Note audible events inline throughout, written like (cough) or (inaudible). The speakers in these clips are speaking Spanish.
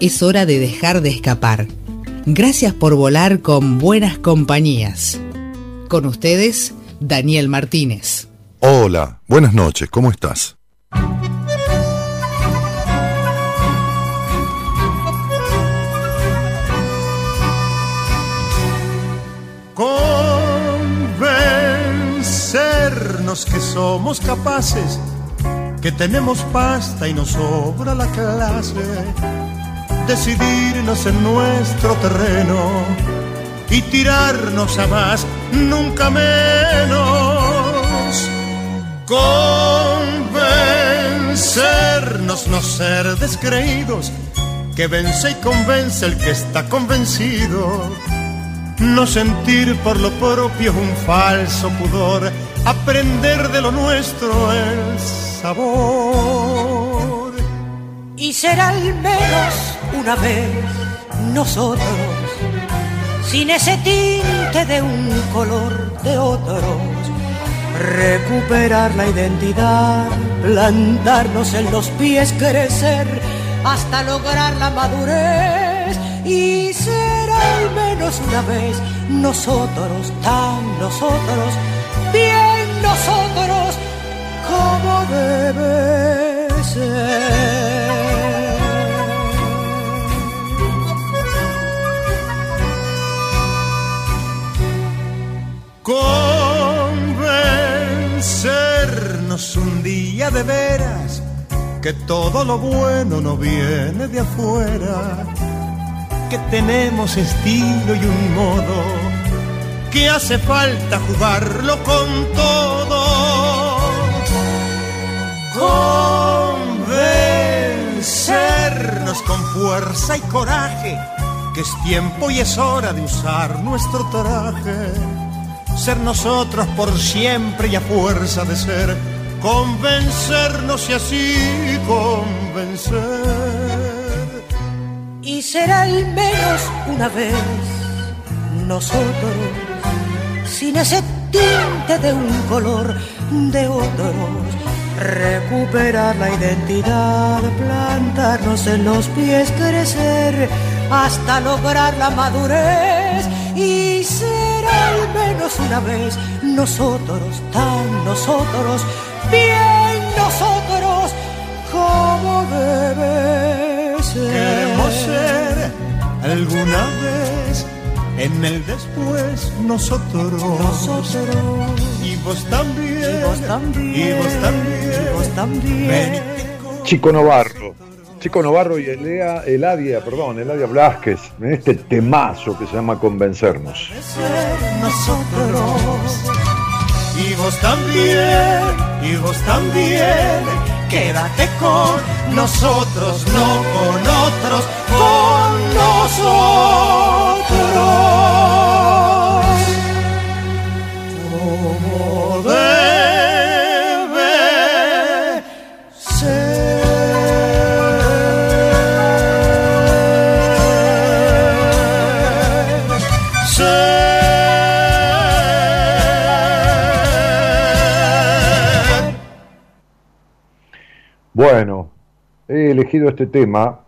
es hora de dejar de escapar. Gracias por volar con buenas compañías. Con ustedes, Daniel Martínez. Hola, buenas noches, ¿cómo estás? Convencernos que somos capaces, que tenemos pasta y nos sobra la clase decidirnos en nuestro terreno y tirarnos a más, nunca menos. Convencernos, no ser descreídos, que vence y convence el que está convencido. No sentir por lo propio un falso pudor, aprender de lo nuestro el sabor. Y ser al menos una vez nosotros, sin ese tinte de un color de otros, recuperar la identidad, plantarnos en los pies, crecer hasta lograr la madurez y ser al menos una vez nosotros, tan nosotros, bien nosotros, como debe ser. Convencernos un día de veras que todo lo bueno no viene de afuera, que tenemos estilo y un modo, que hace falta jugarlo con todo. Convencernos con fuerza y coraje, que es tiempo y es hora de usar nuestro traje ser nosotros por siempre y a fuerza de ser, convencernos y así convencer. Y ser al menos una vez nosotros, sin ese tinte de un color de otros, recuperar la identidad, plantarnos en los pies, crecer hasta lograr la madurez y ser al menos una vez nosotros, tan nosotros, bien nosotros, como debe ser. Queremos ser alguna vez en el después nosotros. Nosotros. Y vos también. Y vos también. Y vos también. Y vos también. Chico Novarro. Chico Novarro y Elea, Eladia, perdón, Eladia Blasquez, en este temazo que se llama Convencernos. Nosotros. Y vos también, y vos también, quédate con nosotros, no con otros, con elegido este tema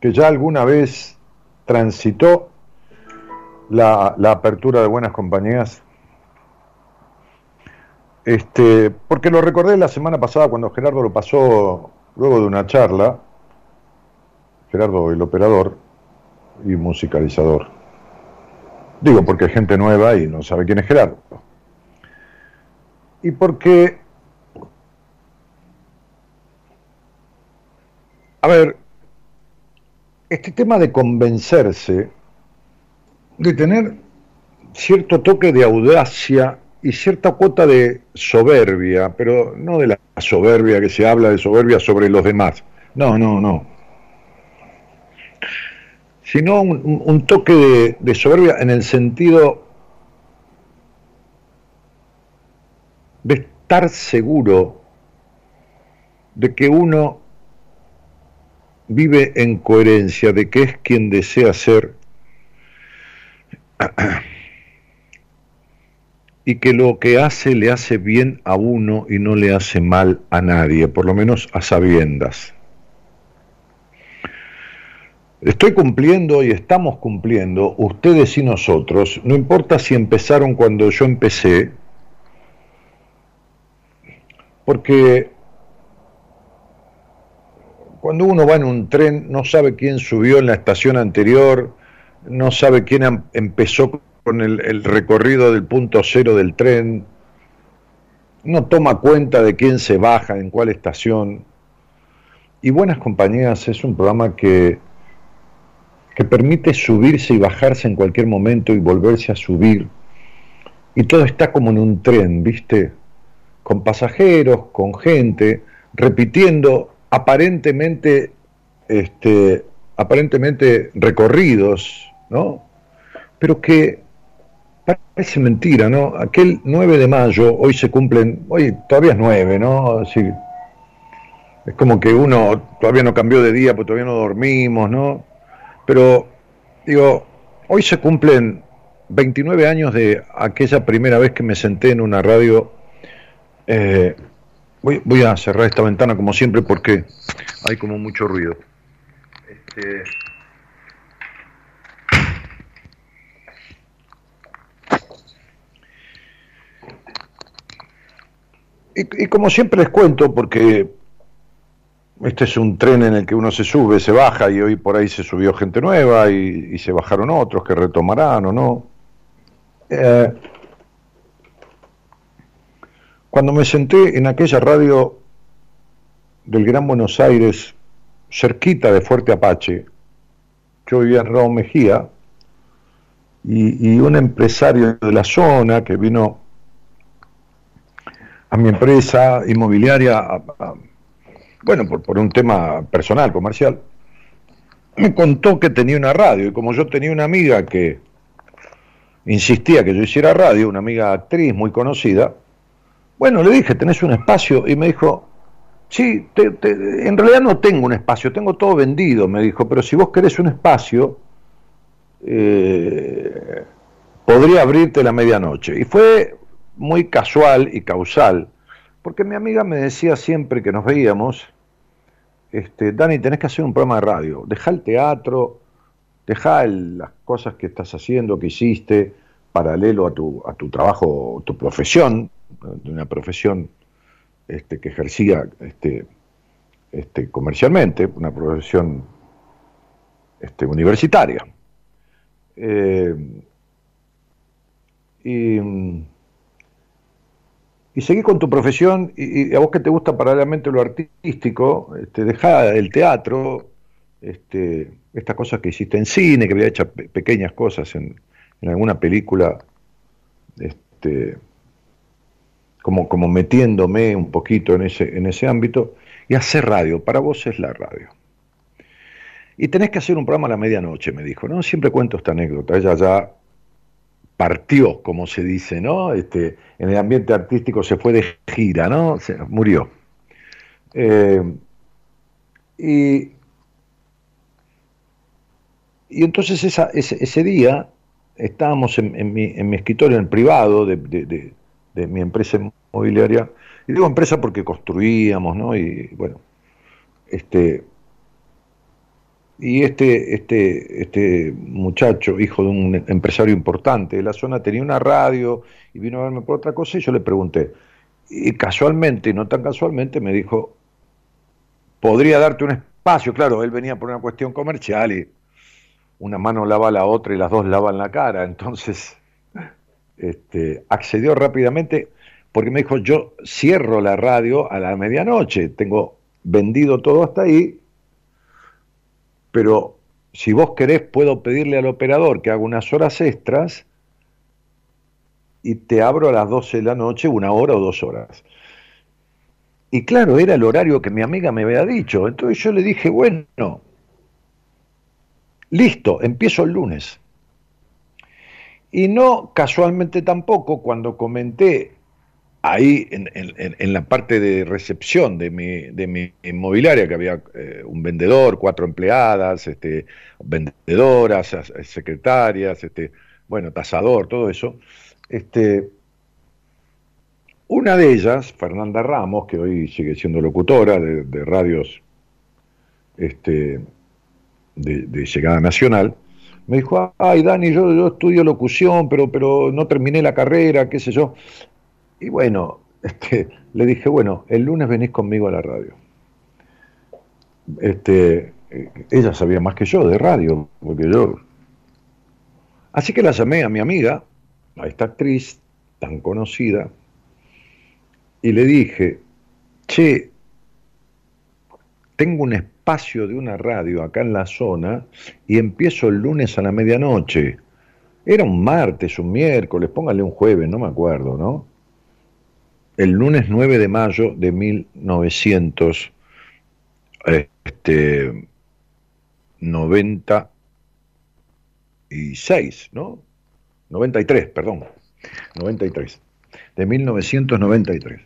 que ya alguna vez transitó la, apertura de Buenas Compañías. Este, porque lo recordé la semana pasada cuando Gerardo lo pasó luego de una charla, Gerardo el operador y musicalizador. Digo porque hay gente nueva y no sabe quién es Gerardo. Y porque A ver, este tema de convencerse, de tener cierto toque de audacia y cierta cuota de soberbia, pero no de la soberbia que se habla de soberbia sobre los demás. No, no, no. sino un, toque de, soberbia en el sentido de estar seguro de que uno vive en coherencia, de que es quien desea ser y que lo que hace le hace bien a uno y no le hace mal a nadie, por lo menos a sabiendas. Estoy cumpliendo y estamos cumpliendo, ustedes y nosotros, no importa si empezaron cuando yo empecé, porque cuando uno va en un tren no sabe quién subió en la estación anterior, no sabe quién em-, empezó con el, el, recorrido del punto cero del tren, no toma cuenta de quién se baja, en cuál estación. Y Buenas Compañías es un programa que que permite subirse y bajarse en cualquier momento y volverse a subir. Y todo está como en un tren, ¿viste? Con pasajeros, con gente, repitiendo aparentemente, este, aparentemente recorridos, ¿no? Pero que parece mentira, ¿no? Aquel 9 de mayo, hoy se cumplen, hoy todavía es 9, ¿no? Así, es como que uno todavía no cambió de día, porque todavía no dormimos, ¿no? Pero, digo, hoy se cumplen 29 años de aquella primera vez que me senté en una radio. Eh, voy, a cerrar esta ventana como siempre porque hay como mucho ruido. Este, y, como siempre les cuento, porque este es un tren en el que uno se sube, se baja y hoy por ahí se subió gente nueva y, se bajaron otros que retomarán o no. Eh, cuando me senté en aquella radio del Gran Buenos Aires, cerquita de Fuerte Apache, yo vivía en Raúl Mejía, y, un empresario de la zona que vino a mi empresa inmobiliaria bueno, por, un tema personal, comercial, me contó que tenía una radio y como yo tenía una amiga que insistía que yo hiciera radio, una amiga actriz muy conocida, bueno, le dije, ¿tenés un espacio? Y me dijo, sí, en realidad no tengo un espacio, tengo todo vendido, me dijo, pero si vos querés un espacio, eh, podría abrirte la medianoche. Y fue muy casual y causal, porque mi amiga me decía siempre que nos veíamos, este, Dani, tenés que hacer un programa de radio, deja el teatro, deja las cosas que estás haciendo, que hiciste, paralelo a tu, a tu trabajo, tu profesión, de una profesión este, que ejercía este, este, comercialmente, una profesión este, universitaria. Eh, y y seguí con tu profesión y, a vos que te gusta paralelamente lo artístico, este, dejá el teatro, este, estas cosas que hiciste en cine, que había hecho pequeñas cosas en, alguna película, este, como, como metiéndome un poquito en ese, en ese ámbito, y hacer radio, para vos es la radio. Y tenés que hacer un programa a la medianoche, me dijo, ¿no? Siempre cuento esta anécdota, ella ya partió, como se dice, ¿no? Este, en el ambiente artístico se fue de gira, ¿no? Se, murió. Eh, y, y, entonces esa, ese, día estábamos en, mi, en, mi, escritorio, en el privado de, de, de, mi empresa inmobiliaria, y digo empresa porque construíamos, ¿no? Y bueno, este, y este, este, este muchacho, hijo de un empresario importante de la zona, tenía una radio y vino a verme por otra cosa y yo le pregunté. Y casualmente, no tan casualmente, me dijo, podría darte un espacio. Claro, él venía por una cuestión comercial y una mano lava la otra y las dos lavan la cara. Entonces, este, accedió rápidamente porque me dijo, yo cierro la radio a la medianoche, tengo vendido todo hasta ahí pero si vos querés puedo pedirle al operador que haga unas horas extras y te abro a las 12 de la noche una hora o dos horas. Y claro, era el horario que mi amiga me había dicho. Entonces yo le dije, bueno, listo, empiezo el lunes. Y no casualmente tampoco cuando comenté ahí en, la parte de recepción de mi, de mi inmobiliaria, que había eh, un vendedor, cuatro empleadas, este, vendedoras, secretarias, este, bueno, tasador, todo eso. Este, una de ellas, Fernanda Ramos, que hoy sigue siendo locutora de, radios este, de, llegada nacional, me dijo, ay Dani, yo, yo estudio locución, pero, pero no terminé la carrera, qué sé yo. Y bueno, (laughs) este, le dije, bueno, el lunes venís conmigo a la radio. Este, ella sabía más que yo de radio, porque yo... Así que la llamé a mi amiga, a esta actriz tan conocida, y le dije, che, tengo un espacio de una radio acá en la zona y empiezo el lunes a la medianoche. Era un martes, un miércoles, póngale un jueves, no me acuerdo, ¿no? El lunes 9 de mayo de 1996, este, ¿no? 93, perdón, 93, de 1993.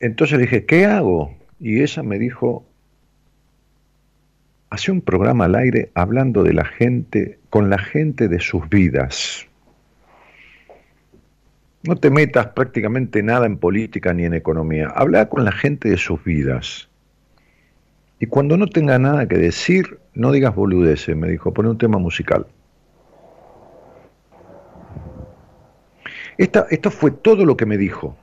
Entonces dije, ¿qué hago? Y ella me dijo, hace un programa al aire hablando de la gente, con la gente de sus vidas. No te metas prácticamente nada en política ni en economía. Habla con la gente de sus vidas. Y cuando no tenga nada que decir, no digas boludeces, me dijo, pone un tema musical. esto fue todo lo que me dijo.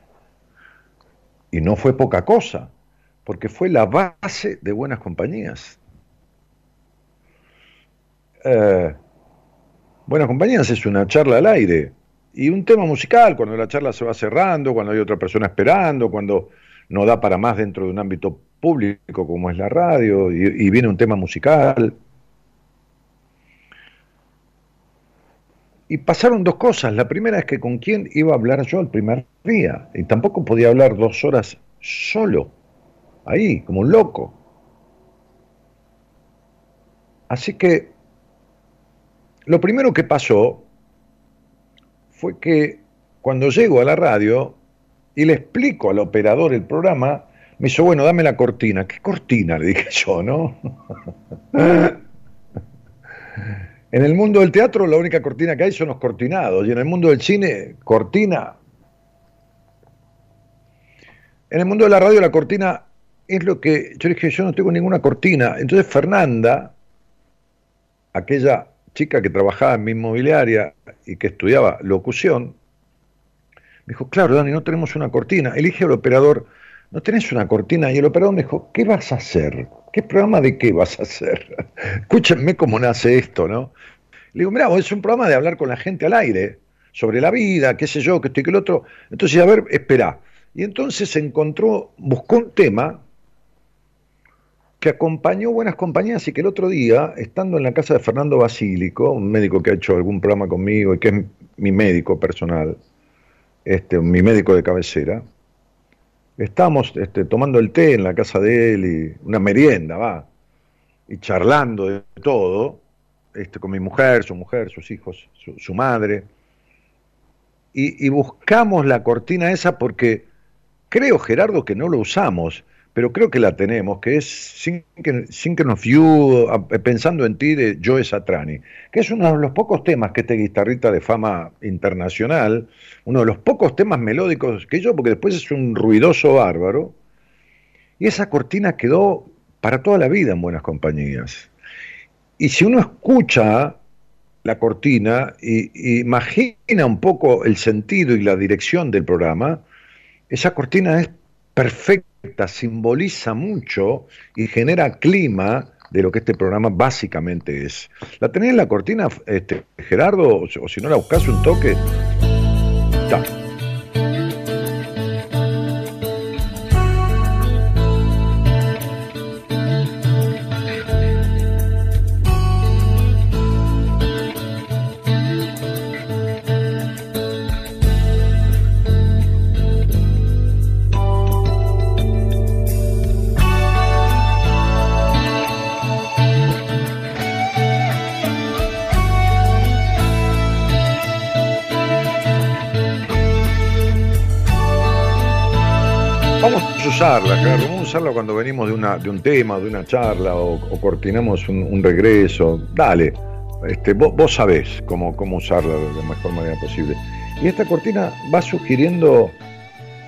Y no fue poca cosa, porque fue la base de buenas compañías. Eh, buenas compañías es una charla al aire y un tema musical, cuando la charla se va cerrando, cuando hay otra persona esperando, cuando no da para más dentro de un ámbito público como es la radio, y, viene un tema musical. Y pasaron dos cosas. La primera es que con quién iba a hablar yo el primer día. Y tampoco podía hablar dos horas solo, ahí, como un loco. Así que lo primero que pasó fue que cuando llego a la radio y le explico al operador el programa, me dice, bueno, dame la cortina. ¿Qué cortina? Le dije (laughs) yo, ¿no? en el mundo del teatro la única cortina que hay son los cortinados y en el mundo del cine, cortina. En el mundo de la radio la cortina es lo que yo le dije, yo no tengo ninguna cortina. Entonces Fernanda, aquella chica que trabajaba en mi inmobiliaria y que estudiaba locución, me dijo, claro, Dani, no tenemos una cortina. Elige al operador, no tenés una cortina. Y el operador me dijo, ¿qué vas a hacer? ¿Qué programa de qué vas a hacer? (laughs) Escúchenme cómo nace esto, ¿no? Le digo, mira, es un programa de hablar con la gente al aire, sobre la vida, qué sé yo, que estoy que el otro. Entonces, a ver, espera. Y entonces encontró, buscó un tema que acompañó Buenas Compañías y que el otro día, estando en la casa de Fernando Basílico, un médico que ha hecho algún programa conmigo y que es mi médico personal, este, mi médico de cabecera, estábamos este, tomando el té en la casa de él y una merienda, va, y charlando de todo, este, con mi mujer, su mujer, sus hijos, su, madre, y, y buscamos la cortina esa porque creo, Gerardo, que no lo usamos pero creo que la tenemos, que es Thinking of You, pensando en ti, de Joe Satrani, que es uno de los pocos temas que este guitarrista de fama internacional, uno de los pocos temas melódicos que yo, porque después es un ruidoso bárbaro, y esa cortina quedó para toda la vida en buenas compañías. Y si uno escucha la cortina y, imagina un poco el sentido y la dirección del programa, esa cortina es perfecta simboliza mucho y genera clima de lo que este programa básicamente es. ¿La tenés en la cortina, este, Gerardo? O, si no la buscas un toque. Usarla, claro, cómo usarla cuando venimos de, una, de un tema, de una charla o, cortinamos un, regreso. Dale, este, vos, sabés cómo, cómo usarla de la mejor manera posible. Y esta cortina va sugiriendo,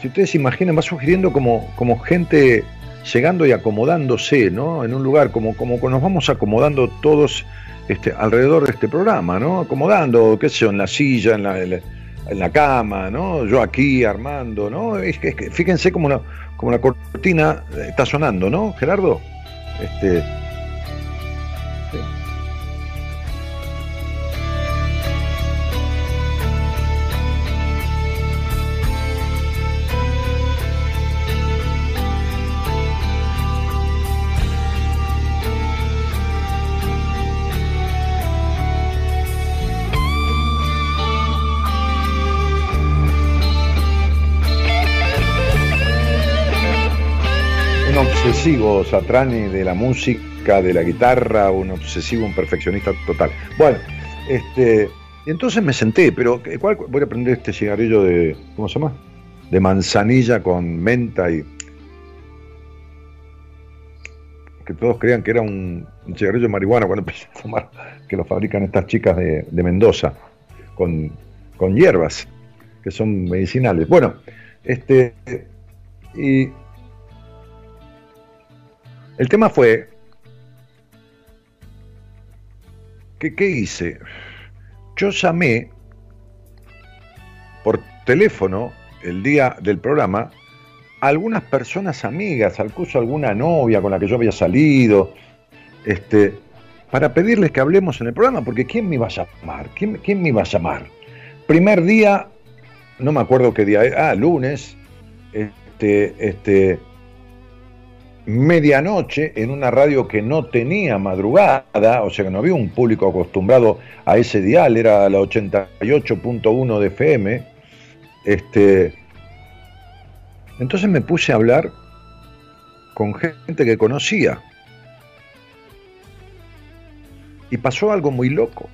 si ustedes imaginan, va sugiriendo como, como gente llegando y acomodándose, ¿no? En un lugar, como, como nos vamos acomodando todos este, alrededor de este programa, ¿no? Acomodando, qué sé yo, en la silla, en la, en la, cama, ¿no? Yo aquí armando, ¿no? Es que, fíjense como la, como la cortina está sonando, ¿no, Gerardo? Este, obsesivo Satrani de la música, de la guitarra, un obsesivo, un perfeccionista total. Bueno, este, entonces me senté, pero ¿cuál, voy a prender este cigarrillo de, ¿cómo se llama? De manzanilla con menta y... Que todos creían que era un, cigarrillo de marihuana cuando (laughs) empecé a fumar, que lo fabrican estas chicas de, de Mendoza, con, con hierbas, que son medicinales. Bueno, este, y el tema fue, que, ¿qué hice? Yo llamé por teléfono el día del programa a algunas personas amigas, al curso alguna novia con la que yo había salido, este, para pedirles que hablemos en el programa, porque ¿quién me iba a llamar? ¿Quién, quién me iba a llamar? Primer día, no me acuerdo qué día ah, lunes, este, este, medianoche en una radio que no tenía madrugada, o sea que no había un público acostumbrado a ese dial, era la 88.1 de FM. Este, entonces me puse a hablar con gente que conocía. Y pasó algo muy loco.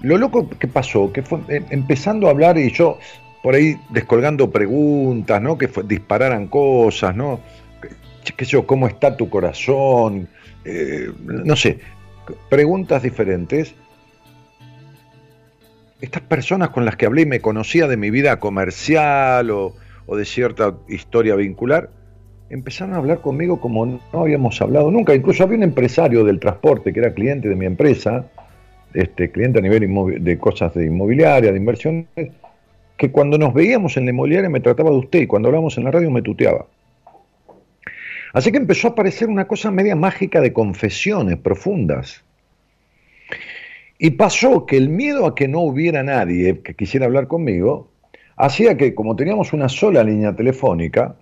Lo loco que pasó, que fue em, empezando a hablar y yo por ahí descolgando preguntas, ¿no? Que dispararan cosas, ¿no? ¿Qué yo? ¿Cómo está tu corazón? Eh, no sé, preguntas diferentes. Estas personas con las que hablé y me conocía de mi vida comercial o, de cierta historia vincular, empezaron a hablar conmigo como no habíamos hablado nunca. Incluso había un empresario del transporte que era cliente de mi empresa, este, cliente a nivel de cosas de inmobiliaria, de inversiones, que cuando nos veíamos en la inmobiliaria me trataba de usted y cuando hablábamos en la radio me tuteaba. Así que empezó a aparecer una cosa media mágica de confesiones profundas. Y pasó que el miedo a que no hubiera nadie que quisiera hablar conmigo hacía que, como teníamos una sola línea telefónica,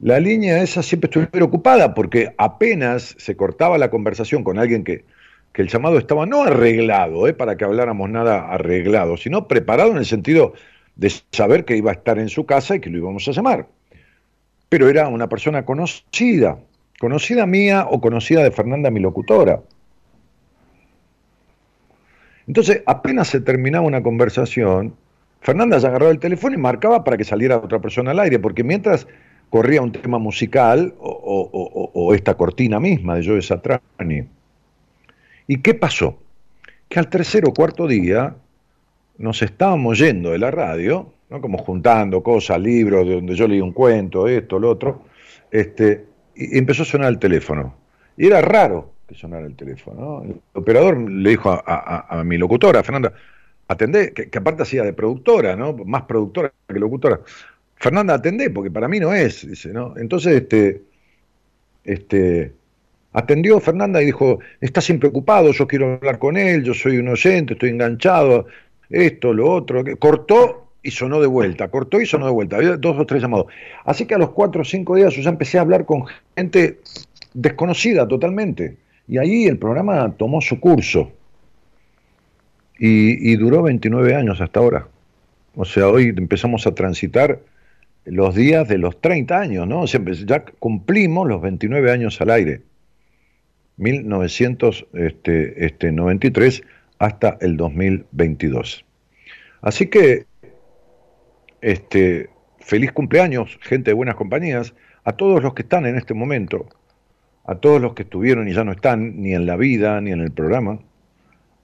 la línea esa siempre estuviera ocupada porque apenas se cortaba la conversación con alguien que, que el llamado estaba no arreglado, eh, para que habláramos nada arreglado, sino preparado en el sentido de saber que iba a estar en su casa y que lo íbamos a llamar. Pero era una persona conocida, conocida mía o conocida de Fernanda, mi locutora. Entonces, apenas se terminaba una conversación, Fernanda ya agarraba el teléfono y marcaba para que saliera otra persona al aire, porque mientras corría un tema musical o, esta cortina misma de Joe Satrani. ¿Y qué pasó? Que al tercer o cuarto día nos estábamos yendo de la radio, ¿no? como juntando cosas, libros, de donde yo leí un cuento, esto, lo otro, este, y empezó a sonar el teléfono. Y era raro que sonara el teléfono. El operador le dijo a, mi locutora, Fernanda, atendé, que, aparte hacía de productora, ¿no? más productora que locutora. Fernanda, atendé, porque para mí no es, dice, ¿no? Entonces, este, este, Atendió Fernanda y dijo, está siempre ocupado, yo quiero hablar con él, yo soy un oyente, estoy enganchado, esto, lo otro. Cortó y sonó de vuelta, cortó y sonó de vuelta. Había dos o tres llamados. Así que a los cuatro o cinco días yo ya empecé a hablar con gente desconocida totalmente. Y ahí el programa tomó su curso. Y, duró 29 años hasta ahora. O sea, hoy empezamos a transitar los días de los 30 años, ¿no? Sea, ya cumplimos los 29 años al aire. 1993 este, hasta el 2022. Así que este, feliz cumpleaños, gente de buenas compañías, a todos los que están en este momento, a todos los que estuvieron y ya no están, ni en la vida, ni en el programa,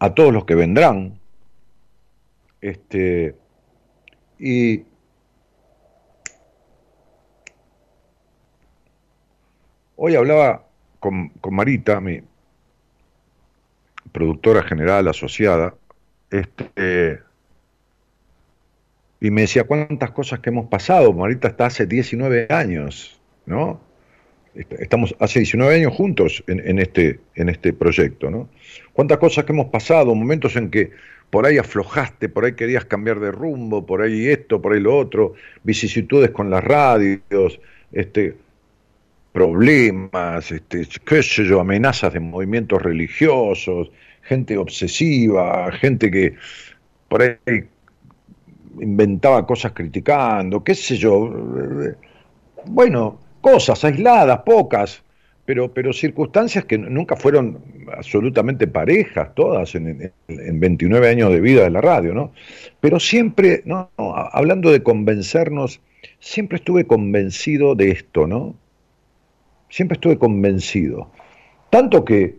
a todos los que vendrán. Este, y hoy hablaba con, con Marita, mi productora general asociada, este, y me decía cuántas cosas que hemos pasado. Marita está hace 19 años, ¿no? Estamos hace 19 años juntos en, este, en este proyecto, ¿no? Cuántas cosas que hemos pasado, momentos en que por ahí aflojaste, por ahí querías cambiar de rumbo, por ahí esto, por ahí lo otro, vicisitudes con las radios, este, problemas, este, qué sé yo, amenazas de movimientos religiosos, gente obsesiva, gente que por ahí inventaba cosas criticando, qué sé yo. Bueno, cosas aisladas, pocas, pero, pero circunstancias que nunca fueron absolutamente parejas, todas en, 29 años de vida de la radio, ¿no? Pero siempre, ¿no? hablando de convencernos, siempre estuve convencido de esto, ¿no? Siempre estuve convencido. Tanto que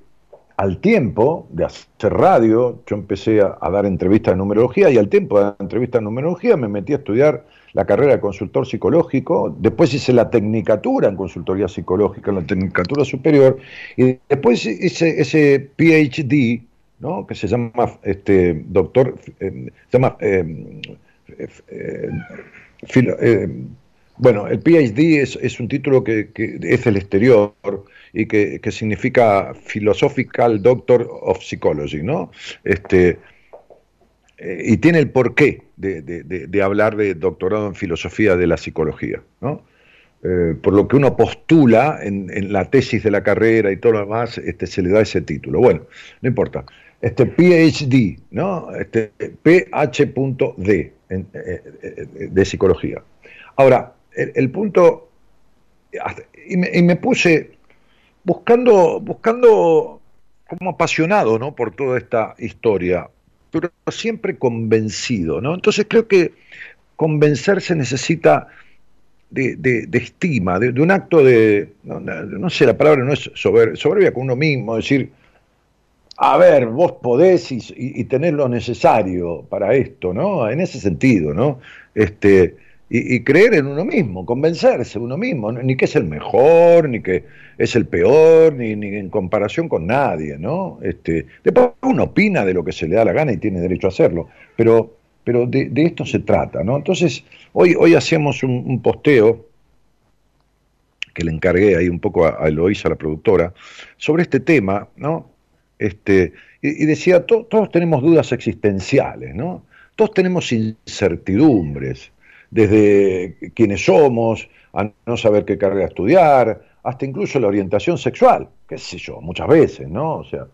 al tiempo de hacer radio, yo empecé a, dar entrevistas de numerología y al tiempo de dar entrevistas de numerología me metí a estudiar la carrera de consultor psicológico, después hice la tecnicatura en consultoría psicológica, la tecnicatura superior, y después hice ese PhD, ¿no? que se llama este, doctor, eh, se llama eh, eh, bueno, el PhD es, un título que, es del exterior y que, significa Philosophical Doctor of Psychology, ¿no? Este, eh, y tiene el porqué de, hablar de doctorado en filosofía de la psicología, ¿no? Eh, por lo que uno postula en, la tesis de la carrera y todo lo demás, este, se le da ese título. Bueno, no importa. Este PhD, ¿no? Este PH.D eh, de psicología. Ahora, el, punto, y me, puse buscando, buscando como apasionado ¿no? por toda esta historia, pero siempre convencido. ¿no? Entonces creo que convencerse necesita de, estima, de, un acto de, no, sé, la palabra no es soberbia con uno mismo, decir, a ver, vos podés y, y, tenés lo necesario para esto, ¿no? En ese sentido, ¿no? Este, y, creer en uno mismo, convencerse uno mismo, ni que es el mejor, ni que es el peor, ni, ni en comparación con nadie, ¿no? Este, después uno opina de lo que se le da la gana y tiene derecho a hacerlo, pero, pero de, esto se trata, ¿no? Entonces, hoy, hoy hacíamos un, posteo que le encargué ahí un poco a, Eloísa, la productora, sobre este tema, ¿no? Este, y, decía, todos tenemos dudas existenciales, ¿no? Todos tenemos incertidumbres desde quienes somos, a no saber qué carrera estudiar, hasta incluso la orientación sexual, qué sé yo, muchas veces, ¿no? O sea,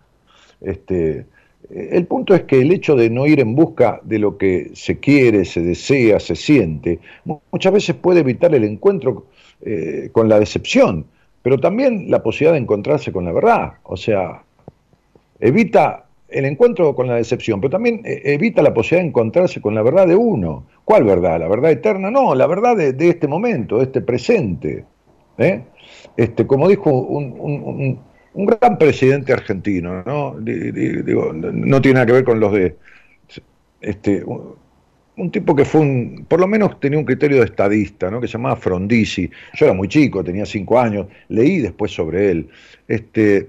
este, el punto es que el hecho de no ir en busca de lo que se quiere, se desea, se siente, muchas veces puede evitar el encuentro eh, con la decepción, pero también la posibilidad de encontrarse con la verdad. O sea, evita el encuentro con la decepción, pero también eh, evita la posibilidad de encontrarse con la verdad de uno. ¿Cuál verdad? ¿La verdad eterna? No, la verdad de, este momento, de este presente. ¿eh? Este, como dijo un, gran presidente argentino, ¿no? Digo, no tiene nada que ver con los de... Este, un, tipo que fue un, por lo menos tenía un criterio de estadista, ¿no? que se llamaba Frondizi. Yo era muy chico, tenía cinco años, leí después sobre él. Este,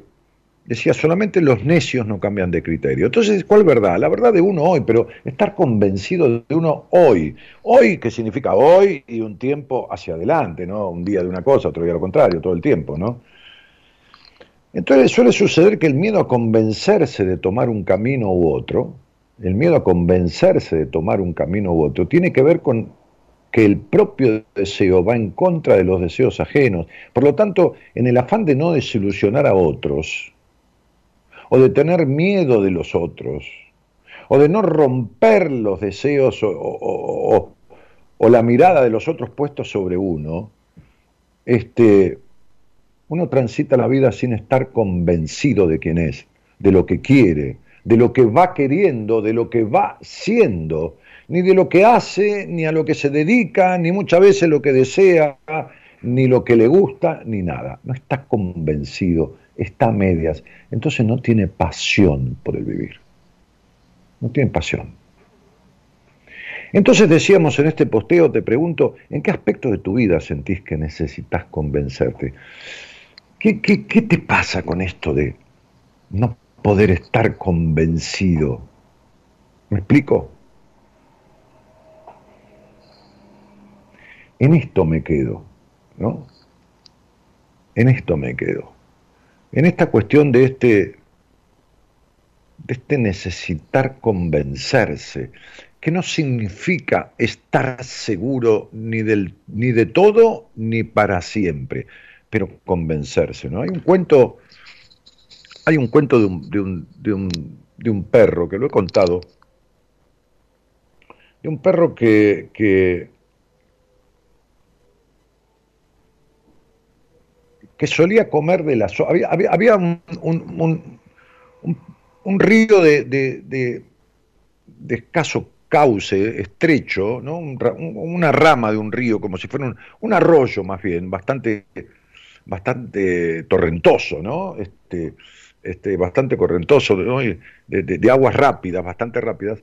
decía, solamente los necios no cambian de criterio. Entonces, ¿cuál verdad? La verdad de uno hoy, pero estar convencido de uno hoy. Hoy, ¿qué significa hoy y un tiempo hacia adelante, ¿no? Un día de una cosa, otro día lo contrario, todo el tiempo, ¿no? Entonces suele suceder que el miedo a convencerse de tomar un camino u otro, el miedo a convencerse de tomar un camino u otro, tiene que ver con que el propio deseo va en contra de los deseos ajenos. Por lo tanto, en el afán de no desilusionar a otros, o de tener miedo de los otros, o de no romper los deseos o, la mirada de los otros puestos sobre uno, este, uno transita la vida sin estar convencido de quién es, de lo que quiere, de lo que va queriendo, de lo que va siendo, ni de lo que hace, ni a lo que se dedica, ni muchas veces lo que desea, ni lo que le gusta, ni nada. No está convencido, está a medias. Entonces no tiene pasión por el vivir. No tiene pasión. Entonces decíamos en este posteo, te pregunto, ¿en qué aspecto de tu vida sentís que necesitas convencerte? ¿Qué, qué te pasa con esto de no poder estar convencido? ¿Me explico? En esto me quedo, ¿no? En esto me quedo. En esta cuestión de este, de este necesitar convencerse, que no significa estar seguro ni, del, ni de todo ni para siempre, pero convencerse, ¿no? Hay un cuento, hay un cuento de un, de un, de un, perro, que lo he contado, de un perro que, que que solía comer de la Había, había, un, un, un, río de, de, de, escaso cauce, estrecho, ¿no? una rama de un río, como si fuera un, arroyo más bien, bastante, bastante torrentoso, ¿no? Este, este, bastante correntoso, de, aguas rápidas, bastante rápidas.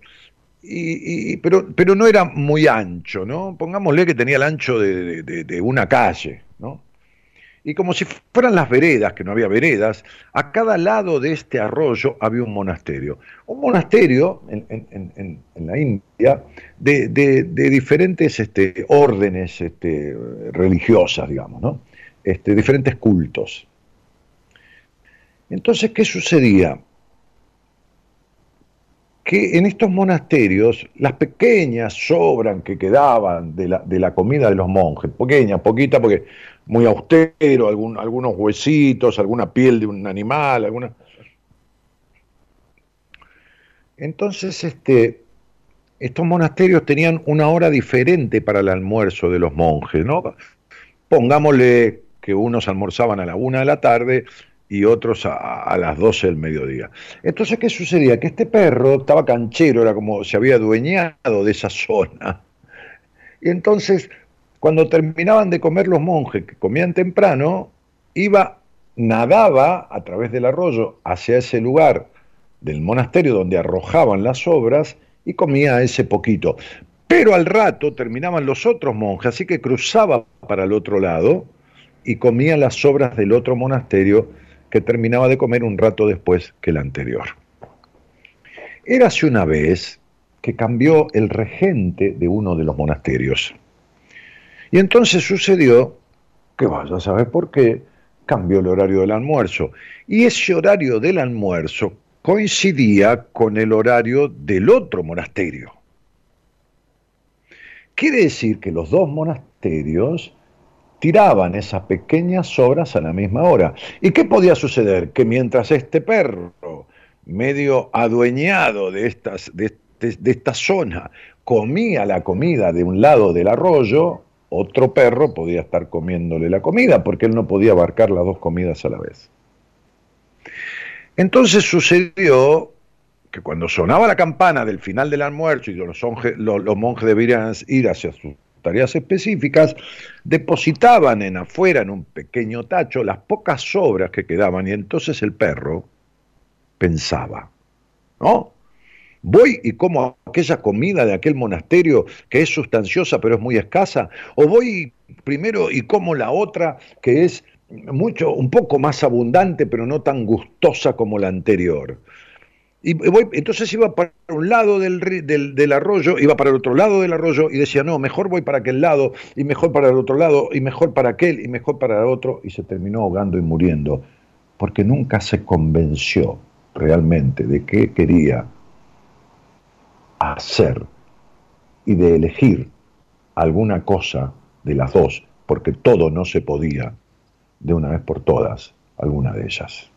Y, pero, pero no era muy ancho, ¿no? Pongámosle que tenía el ancho de, una calle, ¿no? Y como si fueran las veredas, que no había veredas, a cada lado de este arroyo había un monasterio. Un monasterio en, la India de, diferentes este, órdenes este, religiosas, digamos, ¿no? Este, diferentes cultos. Entonces, ¿qué sucedía? que en estos monasterios las pequeñas sobran que quedaban de la, de la comida de los monjes, pequeñas, poquitas, porque muy austero, algún, algunos huesitos, alguna piel de un animal, alguna... Entonces, este, estos monasterios tenían una hora diferente para el almuerzo de los monjes, ¿no? Pongámosle que unos almorzaban a la una de la tarde y otros a, las doce del mediodía. Entonces, ¿qué sucedía? Que este perro estaba canchero, era como se había adueñado de esa zona. Y entonces cuando terminaban de comer los monjes, que comían temprano, iba, nadaba a través del arroyo hacia ese lugar del monasterio donde arrojaban las obras y comía ese poquito. Pero al rato terminaban los otros monjes, así que cruzaba para el otro lado y comía las obras del otro monasterio que terminaba de comer un rato después que el anterior. Érase una vez que cambió el regente de uno de los monasterios. Y entonces sucedió que vaya a saber por qué cambió el horario del almuerzo. Y ese horario del almuerzo coincidía con el horario del otro monasterio. Quiere decir que los dos monasterios tiraban esas pequeñas obras a la misma hora. ¿Y qué podía suceder? Que mientras este perro, medio adueñado de, estas, de esta zona, comía la comida de un lado del arroyo, otro perro podía estar comiéndole la comida, porque él no podía abarcar las dos comidas a la vez. Entonces sucedió que cuando sonaba la campana del final del almuerzo y los, monjes, debían ir hacia sus tareas específicas, depositaban en afuera, en un pequeño tacho, las pocas sobras que quedaban y entonces el perro pensaba, ¿no? ¿Voy y como aquella comida de aquel monasterio que es sustanciosa pero es muy escasa? ¿O voy primero y como la otra que es mucho, un poco más abundante pero no tan gustosa como la anterior? Y voy, entonces iba para un lado del, del, del, arroyo, iba para el otro lado del arroyo y decía, no, mejor voy para aquel lado, y mejor para el otro lado, y mejor para aquel, y mejor para el otro, y se terminó ahogando y muriendo, porque nunca se convenció realmente de qué quería hacer y de elegir alguna cosa de las dos, porque todo no se podía de una vez por todas, alguna de ellas.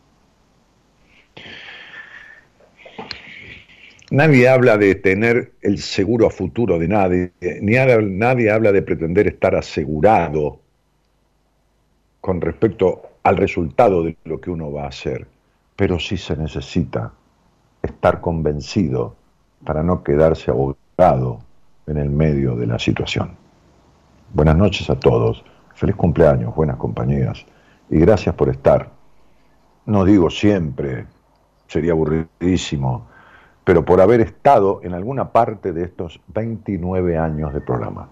Nadie habla de tener el seguro a futuro de nadie, ni nadie habla de pretender estar asegurado con respecto al resultado de lo que uno va a hacer, pero sí se necesita estar convencido para no quedarse abogado en el medio de la situación. Buenas noches a todos, feliz cumpleaños, buenas compañías y gracias por estar. No digo siempre, sería aburridísimo, pero por haber estado en alguna parte de estos 29 años de programa.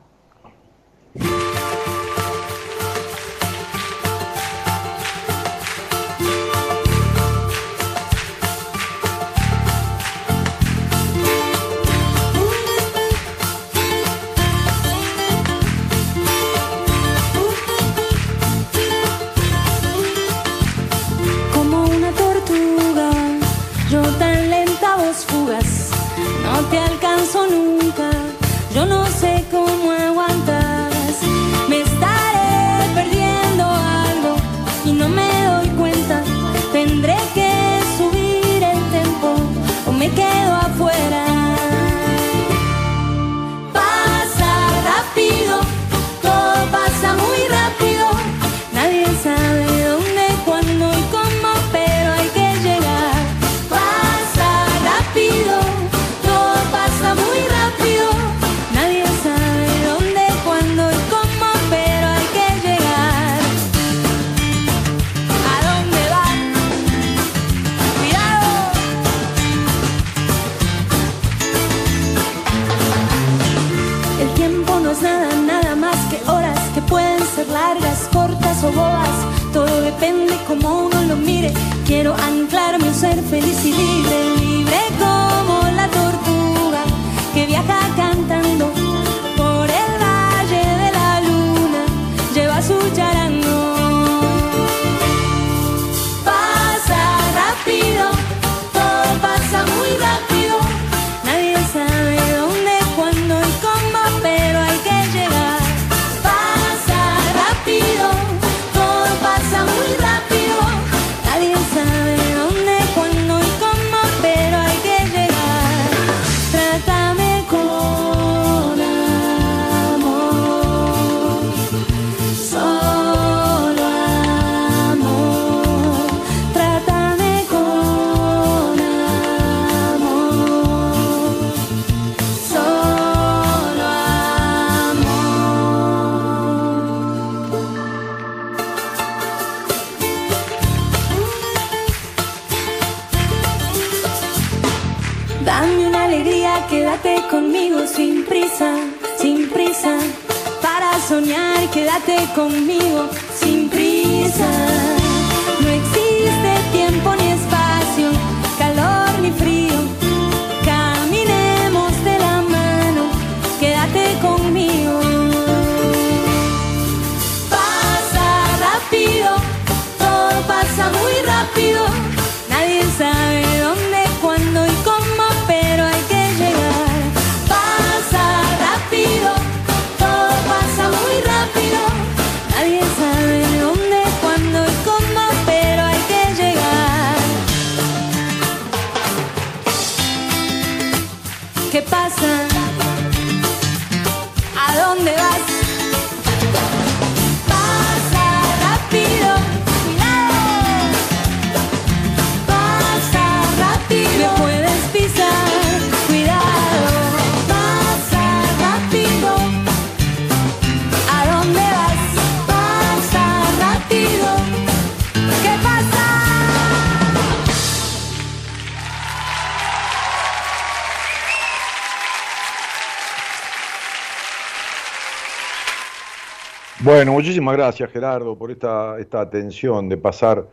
Bueno, muchísimas gracias Gerardo por esta, esta atención de pasar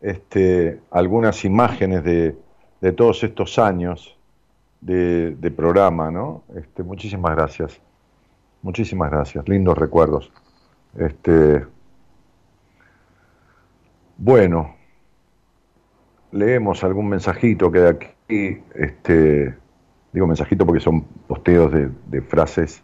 este, algunas imágenes de, todos estos años de, programa, ¿no? Este, muchísimas gracias, muchísimas gracias, lindos recuerdos. Este, bueno, leemos algún mensajito que de aquí, este, digo mensajito porque son posteos de, de frases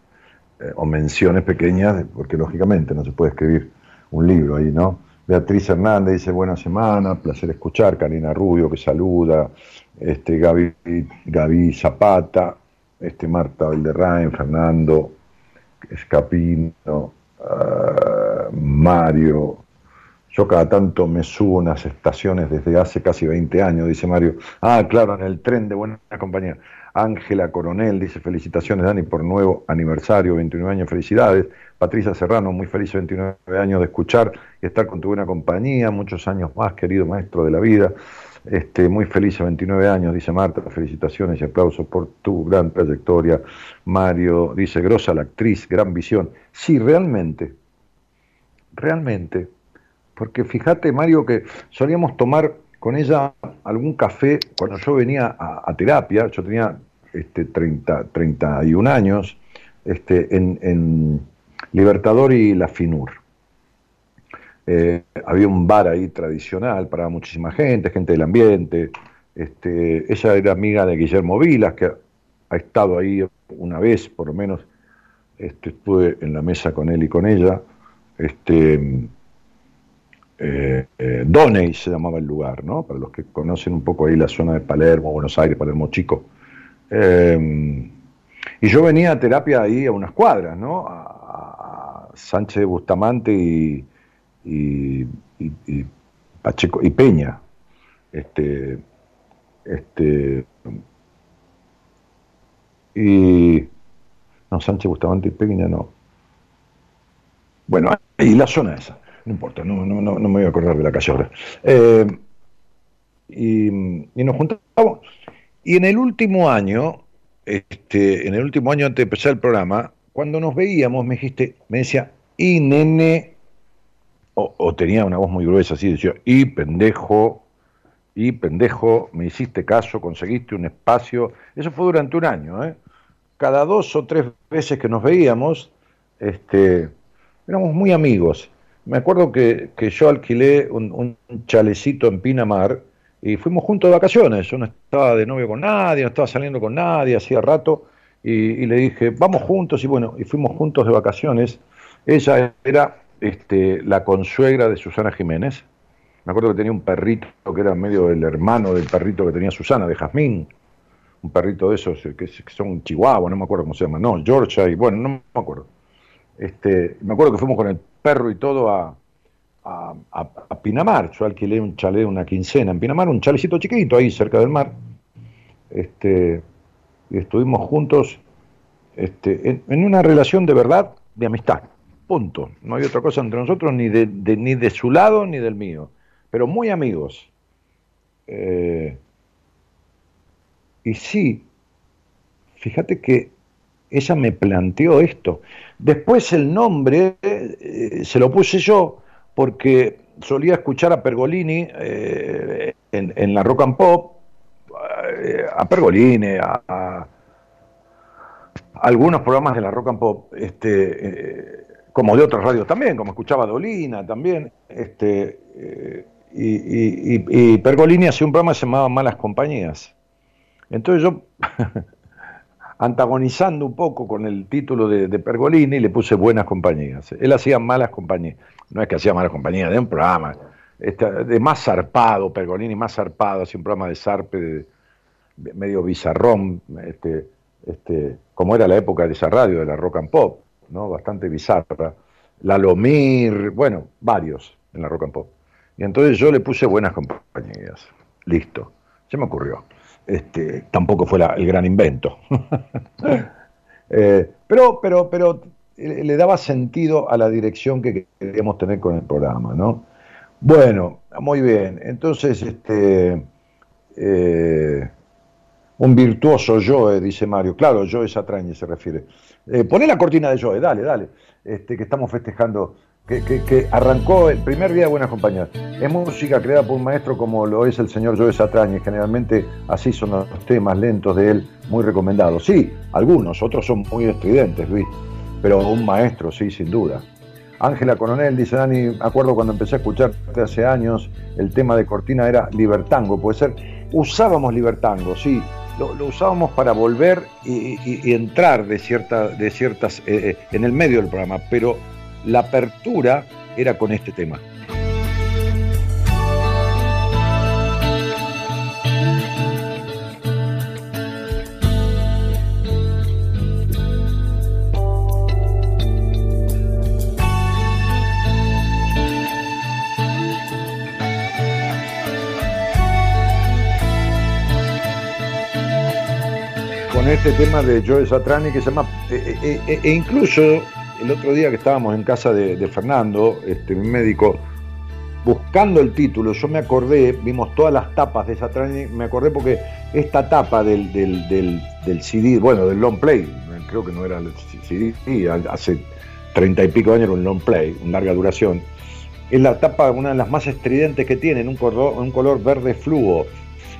eh, o menciones pequeñas, porque lógicamente no se puede escribir un libro ahí, ¿no? Beatriz Hernández dice buena semana, placer escuchar, Karina Rubio que saluda, este Gaby, Gaby Zapata, este Marta Valderrain, Fernando Escapino, ah, Mario Yo cada tanto me subo unas estaciones desde hace casi 20 años, dice Mario. Ah, claro, en el tren de buena compañía. Ángela Coronel dice felicitaciones Dani por nuevo aniversario, 29 años, felicidades. Patricia Serrano, muy feliz 29 años de escuchar y estar con tu buena compañía, muchos años más, querido maestro de la vida. Este, muy feliz 29 años, dice Marta, felicitaciones y aplausos por tu gran trayectoria. Mario dice, grosa la actriz, gran visión. Sí, realmente, realmente, porque fíjate Mario que solíamos tomar con ella algún café cuando yo venía a, terapia, yo tenía este, 30, 31 años, este, en, Libertador y La Finur. Eh, había un bar ahí tradicional para muchísima gente, gente del ambiente. Este, ella era amiga de Guillermo Vilas, que ha estado ahí una vez, por lo menos. Este, estuve en la mesa con él y con ella. Este, eh, eh, Doney se llamaba el lugar, ¿no? Para los que conocen un poco ahí la zona de Palermo, Buenos Aires, Palermo Chico. Eh, y yo venía a terapia ahí a unas cuadras, ¿no? A, Sánchez Bustamante y, y, Pacheco y Peña. Este, este, y no, Sánchez Bustamante y Peña no. Bueno, y la zona esa no importa, no, no, no, me voy a acordar de la calle ahora. Eh, y, nos juntamos. Y en el último año, este, en el último año antes de empezar el programa, cuando nos veíamos, me dijiste, me decía, y nene, o, tenía una voz muy gruesa así, decía, y pendejo, y pendejo, me hiciste caso, conseguiste un espacio. Eso fue durante un año, ¿eh? Cada dos o tres veces que nos veíamos, este, éramos muy amigos me acuerdo que, yo alquilé un, chalecito en Pinamar y fuimos juntos de vacaciones. Yo no estaba de novio con nadie, no estaba saliendo con nadie, hacía rato, y, le dije, vamos juntos, y bueno, y fuimos juntos de vacaciones. Ella era este, la consuegra de Susana Jiménez. Me acuerdo que tenía un perrito que era medio el hermano del perrito que tenía Susana, de Jazmín. Un perrito de esos que, son chihuahua, no me acuerdo cómo se llama, no, Georgia, y bueno, no me acuerdo. Este, me acuerdo que fuimos con el perro y todo a, Pinamar. Yo alquilé un chalet una quincena en Pinamar, un chalecito chiquito ahí cerca del mar. Este, y estuvimos juntos este, en, una relación de verdad, de amistad. Punto. No hay otra cosa entre nosotros, ni de, ni de su lado ni del mío. Pero muy amigos. Eh, y sí, fíjate que ella me planteó esto. Después el nombre eh, se lo puse yo porque solía escuchar a Pergolini eh, en, la rock and pop, eh, a Pergolini, a, algunos programas de la rock and pop, este, como de otras radios también, como escuchaba Dolina también, este, y, y Pergolini hacía un programa que se llamaba Malas Compañías. Entonces yo (laughs) antagonizando un poco con el título de, Pergolini, le puse buenas compañías. Él hacía malas compañías, no es que hacía malas compañías, de un programa de más zarpado, Pergolini más zarpado, hacía un programa de zarpe, de, medio bizarrón, este, este, como era la época de esa radio, de la rock and pop, ¿no? bastante bizarra. La Lomir, bueno, varios en la rock and pop. Y entonces yo le puse buenas compañías. Listo. Se me ocurrió este, tampoco fue el gran invento. (laughs) Eh, pero, pero, pero eh, le daba sentido a la dirección que queríamos tener con el programa, ¿no? Bueno, muy bien. Entonces, este, eh, un virtuoso Joe, dice Mario. Claro, Joe Satrañe se refiere. Eh, poné la cortina de Joe, dale, dale. Este, que estamos festejando que, arrancó el primer día de Buenas Compañías. Es música creada por un maestro como lo es el señor Joe Satrañi. Generalmente así son los temas lentos de él, muy recomendados. Sí, algunos, otros son muy estridentes, Luis, pero un maestro, sí, sin duda. Ángela Coronel dice, Dani, acuerdo cuando empecé a escucharte hace años, el tema de Cortina era Libertango, puede ser. Usábamos Libertango, sí, lo, usábamos para volver y, entrar de, cierta, de ciertas, eh, eh, en el medio del programa, pero la apertura era con este tema. Con este tema de Joe Satrani que se llama, eh, eh, eh, e incluso el otro día que estábamos en casa de, Fernando, este, mi médico, buscando el título, yo me acordé, vimos todas las tapas de Satrani, me acordé porque esta tapa del, del, CD, bueno, del long play, creo que no era el CD, hace treinta y pico años era un long play, una larga duración, es la tapa, una de las más estridentes que tiene, un color, un color verde fluo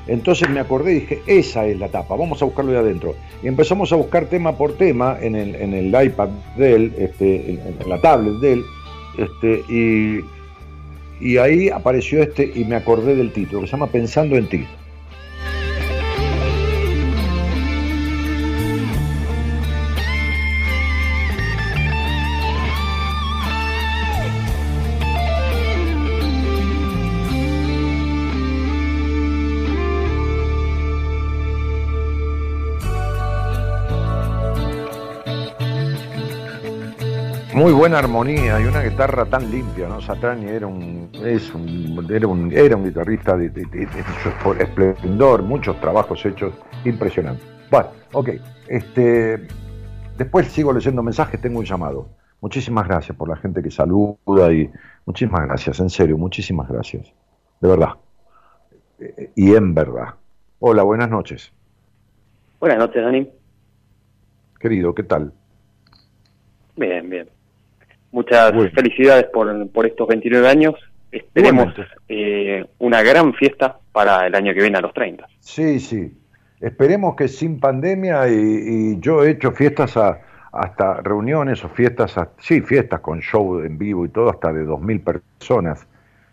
entonces me acordé y dije, esa es la tapa, vamos a buscarlo de adentro. Y empezamos a buscar tema por tema en el, en el iPad de él, este, en, la tablet de él, este, y, y ahí apareció este y me acordé del título, que se llama Pensando en ti. Muy buena armonía y una guitarra tan limpia, ¿no? Satrani era un, es un, era un, era un guitarrista de, esplendor, muchos trabajos hechos impresionantes. Bueno, ok. Este, después sigo leyendo mensajes, tengo un llamado. Muchísimas gracias por la gente que saluda y muchísimas gracias, en serio, muchísimas gracias. De verdad. Y en verdad. Hola, buenas noches. Buenas noches, Dani. Querido, ¿qué tal? Bien, bien. Muchas felicidades por, por estos 29 años. Esperemos eh, una gran fiesta para el año que viene a los 30. Sí, sí. Esperemos que sin pandemia y, yo he hecho fiestas hasta reuniones o fiestas, sí, fiestas con show en vivo y todo, hasta de 2.000 personas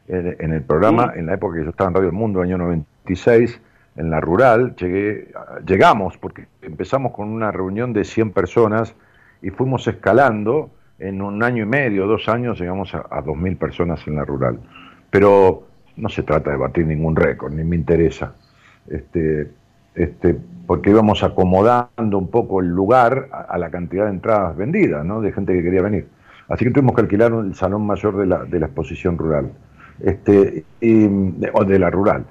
en, el programa, en la época que yo estaba en Radio El Mundo, año 96, en la rural, llegué, llegamos, porque empezamos con una reunión de 100 personas y fuimos escalando en un año y medio, dos años, llegamos a, a 2.000 personas en la rural. Pero no se trata de batir ningún récord, ni me interesa. Este, este, porque íbamos acomodando un poco el lugar a, la cantidad de entradas vendidas, ¿no? de gente que quería venir. Así que tuvimos que alquilar el salón mayor de la, de la exposición rural, este, y, o de la rural.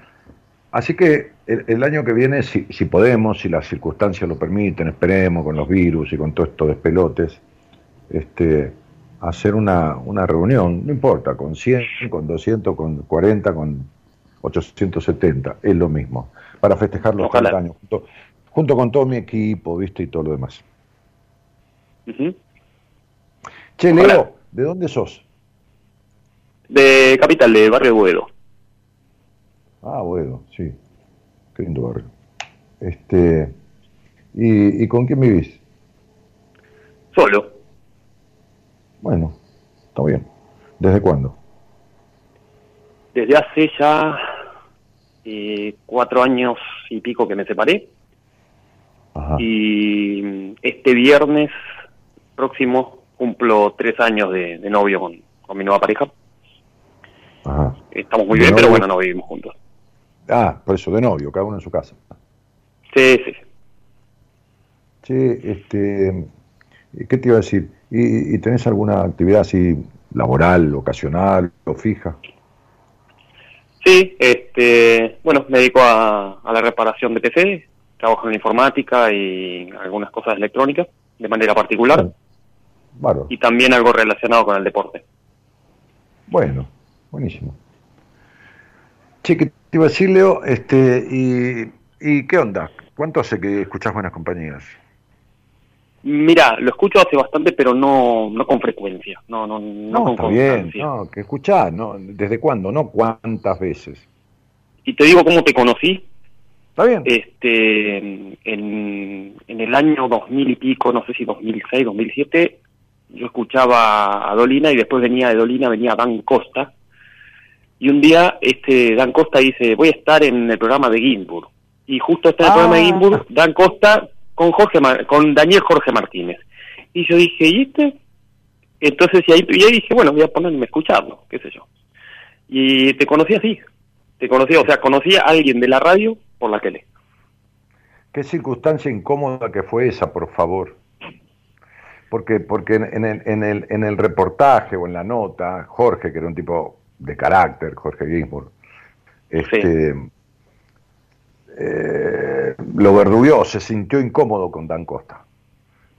Así que el, año que viene, si, si, podemos, si las circunstancias lo permiten, esperemos con los virus y con todo esto de pelotes, este, hacer una, una reunión, no importa, con 100, con 200, con 40, con 870, es lo mismo, para festejar los 40 años, junto, con todo mi equipo, ¿viste? Y todo lo demás. Che, Leo, ¿de dónde sos? De Capital, de Barrio Buedo. Ah, Buedo, sí. Qué lindo barrio. Este, ¿y, ¿Y con quién vivís? Solo. Bueno, está bien. ¿Desde cuándo? Desde hace ya eh, cuatro años y pico que me separé. Y este viernes próximo cumplo tres años de, novio con, mi nueva pareja. Ajá. Estamos muy bien, pero bueno, no vivimos juntos. Ah, por eso, de novio, cada uno en su casa. Sí, sí. Sí, este, ¿qué te iba a decir? ¿Y, tenés alguna actividad así laboral, ocasional o fija? Sí, este, bueno, me dedico a, la reparación de PC, trabajo en informática y algunas cosas electrónicas de manera particular. Bueno. Y también algo relacionado con el deporte. Bueno, buenísimo. Che, ¿qué te iba a decir, Leo? Este, y, ¿Y qué onda? ¿Cuánto hace que escuchás buenas compañías? Mira, lo escucho hace bastante, pero no, no con frecuencia. No, no, no, está bien, no, que escuchás, ¿no? ¿Desde cuándo? No cuántas veces. Y te digo cómo te conocí. Está bien. Este, en, en el año 2000 y pico, no sé si 2006, 2007, yo escuchaba a Dolina y después venía de Dolina, venía Dan Costa. Y un día este Dan Costa dice, voy a estar en el programa de Ginsburg. Y justo está en el programa de ah. Ginsburg, Dan Costa con Jorge con Daniel Jorge Martínez. Y yo dije, ¿y este? Entonces, y ahí, y ahí dije, bueno, voy a ponerme a escucharlo, qué sé yo. Y te conocí así, te conocí, o sea, conocí a alguien de la radio por la tele. ¿Qué circunstancia incómoda que fue esa, por favor? Porque, porque en, el, en, el, en el reportaje o en la nota, Jorge, que era un tipo de carácter, Jorge Ginsburg, este, eh, lo verduguió, se sintió incómodo con Dan Costa.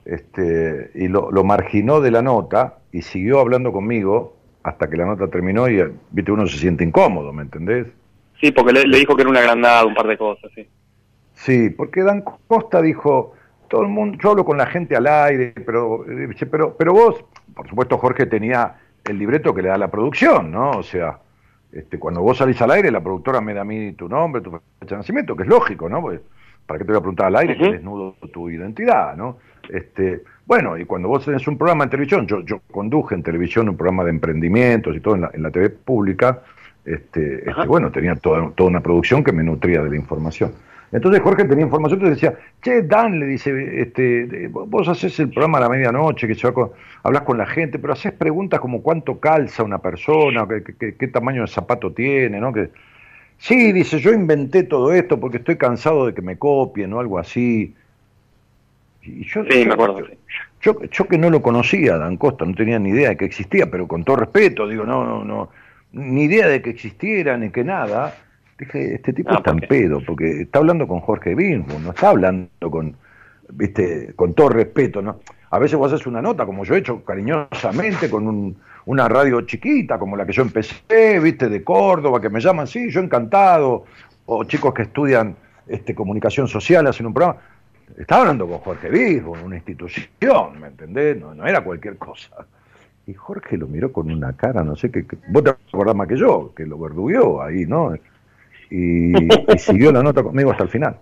Este, y lo, lo, marginó de la nota y siguió hablando conmigo hasta que la nota terminó y viste uno se siente incómodo, ¿me entendés? Sí, porque le, dijo que era una agrandado, un par de cosas, sí. Sí, porque Dan Costa dijo, todo el mundo, yo hablo con la gente al aire, pero, pero, pero vos, por supuesto Jorge tenía el libreto que le da la producción, ¿no? O sea, este, cuando vos salís al aire, la productora me da a mí tu nombre, tu fecha de nacimiento, que es lógico, ¿no? Porque, ¿Para qué te voy a preguntar al aire que desnudo tu identidad, ¿no? Este, bueno, y cuando vos tenés un programa en televisión, yo, yo conduje en televisión un programa de emprendimientos y todo en la, en la TV pública, este, este bueno, tenía toda, toda una producción que me nutría de la información. Entonces Jorge tenía información, entonces decía, che, Dan, le dice, este, vos haces el programa a la medianoche, que se va hablas con la gente, pero haces preguntas como cuánto calza una persona, qué, qué, tamaño de zapato tiene, ¿no? Que, sí, dice, yo inventé todo esto porque estoy cansado de que me copien o algo así. Y yo, sí, me acuerdo. Yo, yo que no lo conocía, Dan Costa, no tenía ni idea de que existía, pero con todo respeto, digo, no, no, no, ni idea de que existiera, ni que nada Dije, este tipo está en pedo, porque está hablando con Jorge Binsburg, no está hablando con, viste, con todo respeto, ¿no? A veces vos haces una nota, como yo he hecho cariñosamente, con una radio chiquita, como la que yo empecé, viste, de Córdoba, que me llaman, sí, yo encantado, o chicos que estudian este, comunicación social, hacen un programa. Estaba hablando con Jorge Binsburg, una institución, ¿me entendés? No, no era cualquier cosa. Y Jorge lo miró con una cara, no sé qué, vos te acordás más que yo, que lo verdugueó ahí, ¿no? Y, siguió la nota conmigo hasta el final.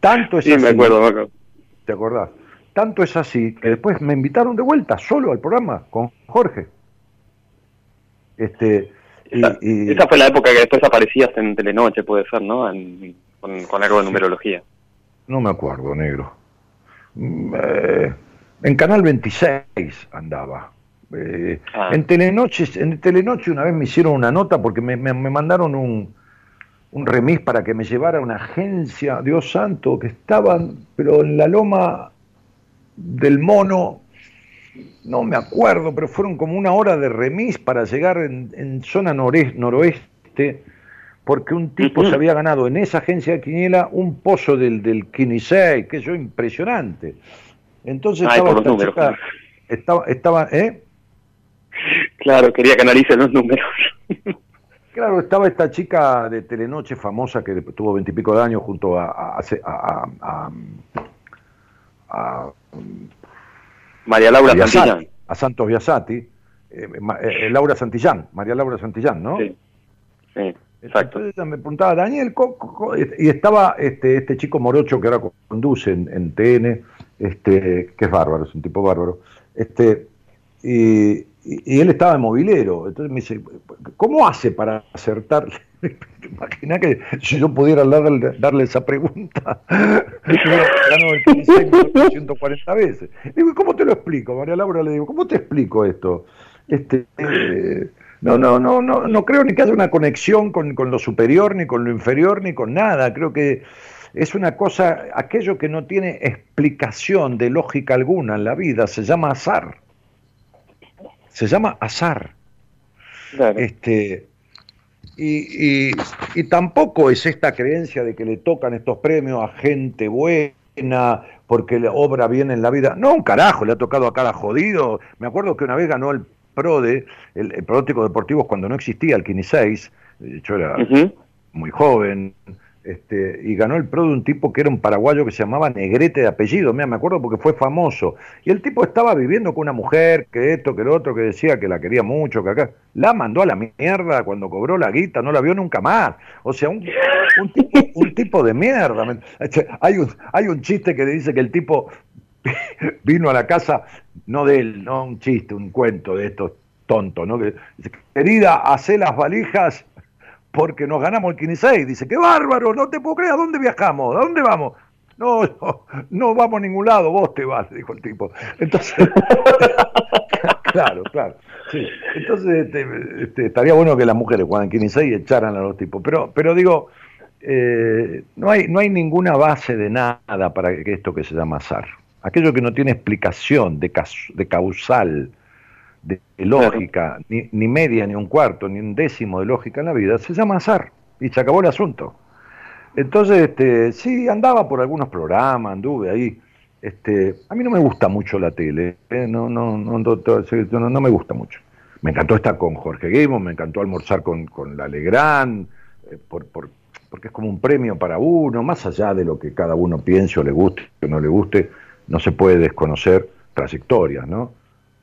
Tanto es sí, me acuerdo, me acuerdo. ¿Te acordás? Tanto es así que después me invitaron de vuelta solo al programa con Jorge. Este, y, esa, fue la época que después aparecías en Telenoche, puede ser, ¿no? con, algo de numerología. No me acuerdo, negro. Mm, eh, en Canal 26 andaba. Eh, ah. En Telenoche, en Telenoche una vez me hicieron una nota porque me mandaron un, un remis para que me llevara a una agencia, Dios santo, que estaban, pero en la loma del mono, no me acuerdo, pero fueron como una hora de remis para llegar en, zona noroeste, porque un tipo se había ganado en esa agencia de Quiniela un pozo del, del Quinisei, que eso impresionante. Entonces estaba, esta chica, estaba, estaba, ¿eh? Claro, quería que analicen los números. Claro, estaba esta chica de Telenoche famosa que tuvo veintipico de años junto a, María Laura Santillán. A Santos Biasati, eh, eh, Laura Santillán, María Laura Santillán, ¿no? Sí, sí exacto. Entonces ella me preguntaba, Daniel, y estaba este, este chico morocho que ahora conduce en, en TN, este, que es bárbaro, es un tipo bárbaro, este, y, y, él estaba en movilero. Entonces me dice, ¿cómo hace para acertar? (laughs) Imagina que si yo pudiera darle, darle esa pregunta, ganó el (laughs) 140 veces. digo, ¿cómo te lo explico? María Laura le digo, ¿cómo te explico esto? Este, eh, no, no, no, no, no creo ni que haya una conexión con, con lo superior, ni con lo inferior, ni con nada. Creo que es una cosa, aquello que no tiene explicación de lógica alguna en la vida, se llama azar se llama azar. Este, y, y, tampoco es esta creencia de que le tocan estos premios a gente buena porque le obra bien en la vida. No, un carajo, le ha tocado a cada jodido. Me acuerdo que una vez ganó el PRODE, el, el Deportivo, cuando no existía el Kini 6. Yo era muy joven este, y ganó el pro de un tipo que era un paraguayo que se llamaba Negrete de apellido, Mira, me acuerdo porque fue famoso. Y el tipo estaba viviendo con una mujer, que esto, que lo otro, que decía que la quería mucho, que acá. La mandó a la mierda cuando cobró la guita, no la vio nunca más. O sea, un, tipo, un tipo de mierda. Hay un, hay un chiste que dice que el tipo (laughs) vino a la casa, no de él, no un chiste, un cuento de estos tontos, ¿no? Que, querida, hace las valijas porque nos ganamos el 15 Dice, qué bárbaro, no te puedo creer, ¿a dónde viajamos? ¿A dónde vamos? No, no, vamos a ningún lado, vos te vas, dijo el tipo. Entonces, (laughs) claro, claro. Sí. Entonces, este, este, estaría bueno que las mujeres jugaran 15 y echaran a los tipos. Pero, pero digo, eh, no, hay, no hay ninguna base de nada para esto que se llama azar. Aquello que no tiene explicación de, de causal, de lógica, ni, ni, media, ni un cuarto, ni un décimo de lógica en la vida, se llama azar y se acabó el asunto. Entonces, este, sí, andaba por algunos programas, anduve ahí. Este, a mí no me gusta mucho la tele, ¿eh? no, no, no, no, no, me gusta mucho. Me encantó estar con Jorge Guimon, me encantó almorzar con, con la Legrand, eh, por, por, porque es como un premio para uno, más allá de lo que cada uno piense o le guste o no le guste, no se puede desconocer trayectorias, ¿no?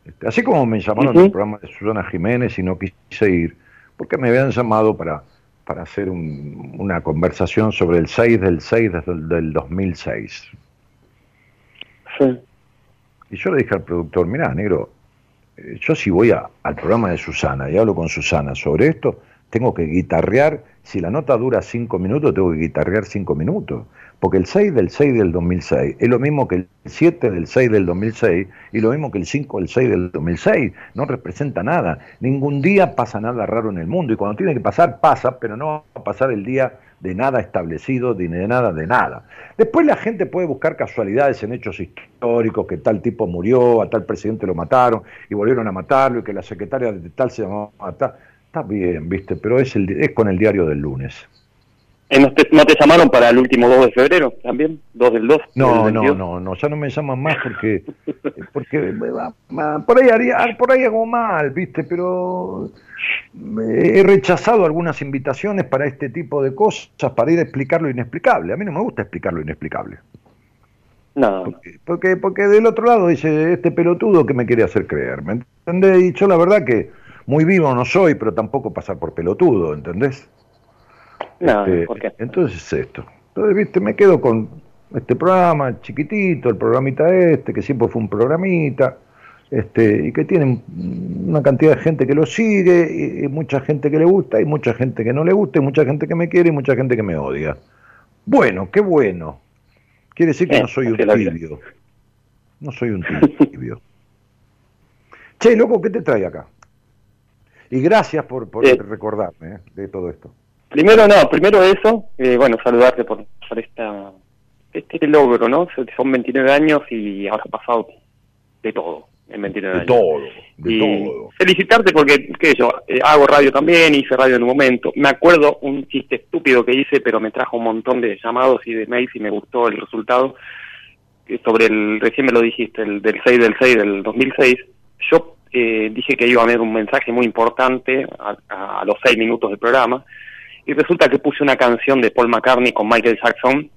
Este, así como me llamaron al programa de Susana Jiménez y no quise ir, porque me habían llamado para para hacer una conversación sobre el 6 del 6 del, del 2006. Sí. Y yo le dije al productor, mira, negro, eh, yo si voy al programa de Susana y hablo con Susana sobre esto, tengo que guitarrear, si la nota dura cinco minutos, tengo que guitarrear cinco minutos porque el 6 del 6 del 2006 es lo mismo que el 7 del 6 del 2006 y lo mismo que el 5 del 6 del 2006, no representa nada, ningún día pasa nada raro en el mundo y cuando tiene que pasar, pasa, pero no va a pasar el día de nada establecido, de nada, de nada. Después la gente puede buscar casualidades en hechos históricos, que tal tipo murió, a tal presidente lo mataron y volvieron a matarlo y que la secretaria de tal se llamaba tal. Está bien, viste, pero es, el, es con el diario del lunes. Eh, ¿No te, ¿No te, llamaron para el último 2 de febrero también? ¿2 del 2? No, no, no, no, ya no me llaman más porque (laughs) porque por ahí haría, por ahí hago mal, ¿viste? Pero he rechazado algunas invitaciones para este tipo de cosas, para ir a explicar lo inexplicable. A mí no me gusta explicar lo inexplicable. No. Porque, porque, porque del otro lado dice este pelotudo que me quiere hacer creer, ¿me entendés? Y yo la verdad que muy vivo no soy, pero tampoco pasar por pelotudo, ¿entendés? Este, entonces esto. Entonces, viste, me quedo con este programa chiquitito, el programita este, que siempre fue un programita, este, y que tiene una cantidad de gente que lo sigue, y, mucha gente que le gusta, y mucha gente que no le gusta, y mucha gente que me quiere, y mucha gente que me odia. Bueno, qué bueno. Quiere decir que no soy un tibio. No soy un tibio. (laughs) che, loco, ¿qué te trae acá? Y gracias por, por recordarme eh, de todo esto. Primero, no, primero eso, eh, bueno, saludarte por, por esta, este logro, ¿no? Son 29 años y ahora ha pasado de todo en 29 de Todo, de todo. Felicitarte porque, qué sé yo, eh, hago radio también, hice radio en un momento. Me acuerdo un chiste estúpido que hice, pero me trajo un montón de llamados y de mails y me gustó el resultado. Sobre el, recién me lo dijiste, el del 6 del 6 del 2006. Yo eh, dije que iba a haber un mensaje muy importante a, a los seis minutos del programa y resulta que puse una canción de Paul McCartney con Michael Jackson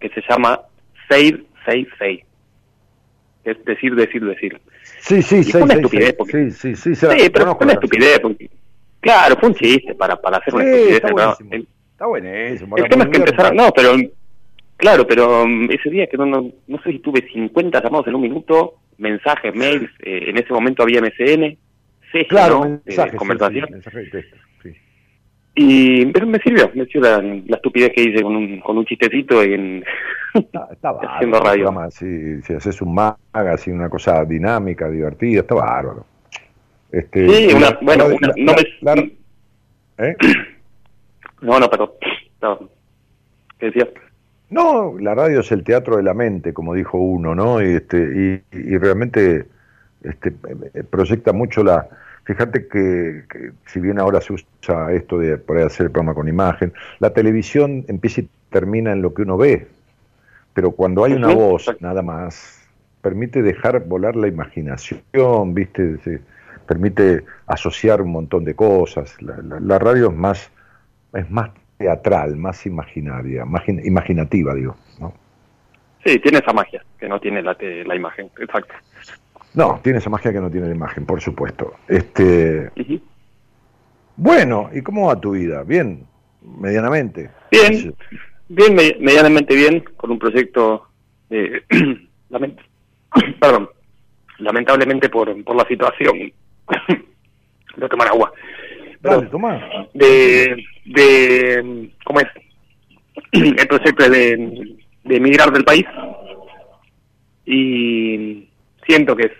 que se llama Save, Save, Save. Es decir, decir, decir. Sí, sí, sí, fue una estupidez. Porque... Sí, sí, sí. sí pero fue una estupidez. Porque... Claro, fue un chiste para, para hacer una estupidez. Está, buenísimo. está buenísimo. El tema es que empezaron... No, pero... Claro, pero um, ese día que no, no, no sé si tuve 50 llamados en un minuto, mensajes, mails, eh, en ese momento había MSN, sí, claro, ¿no? mensajes, conversación. Y pero me sirvió, me sirvió la, estupidez que hice con un, con un chistecito en está, (laughs) haciendo radio. si, si haces un así una cosa dinámica, divertida, está bárbaro. Este, sí, una, bueno, no me... ¿Eh? (clears throat) No, no, pero... ¿Qué decías? No, la radio es el teatro de la mente, como dijo uno, ¿no? Y, este, y, y realmente este, proyecta mucho la, Fíjate que, si bien ahora se usa esto de poder hacer el programa con imagen, la televisión empieza y termina en lo que uno ve, pero cuando hay una voz nada más, permite dejar volar la imaginación, ¿viste? permite asociar un montón de cosas. La, radio es más, es más teatral, más imaginaria, más imaginativa, digo. ¿no? Sí, tiene esa magia que no tiene la, la imagen, exacto. No, tiene esa magia que no tiene la imagen, por supuesto. Este, Bueno, ¿y cómo va tu vida? ¿Bien? ¿Medianamente? Bien, bien, medianamente bien, con un proyecto (clears throat) de... (clears throat) Perdón, lamentablemente por, por la situación. (coughs) de tomar agua. Dale, toma. De, de... ¿Cómo es? (clears throat) El proyecto de, de emigrar del país. Y siento que es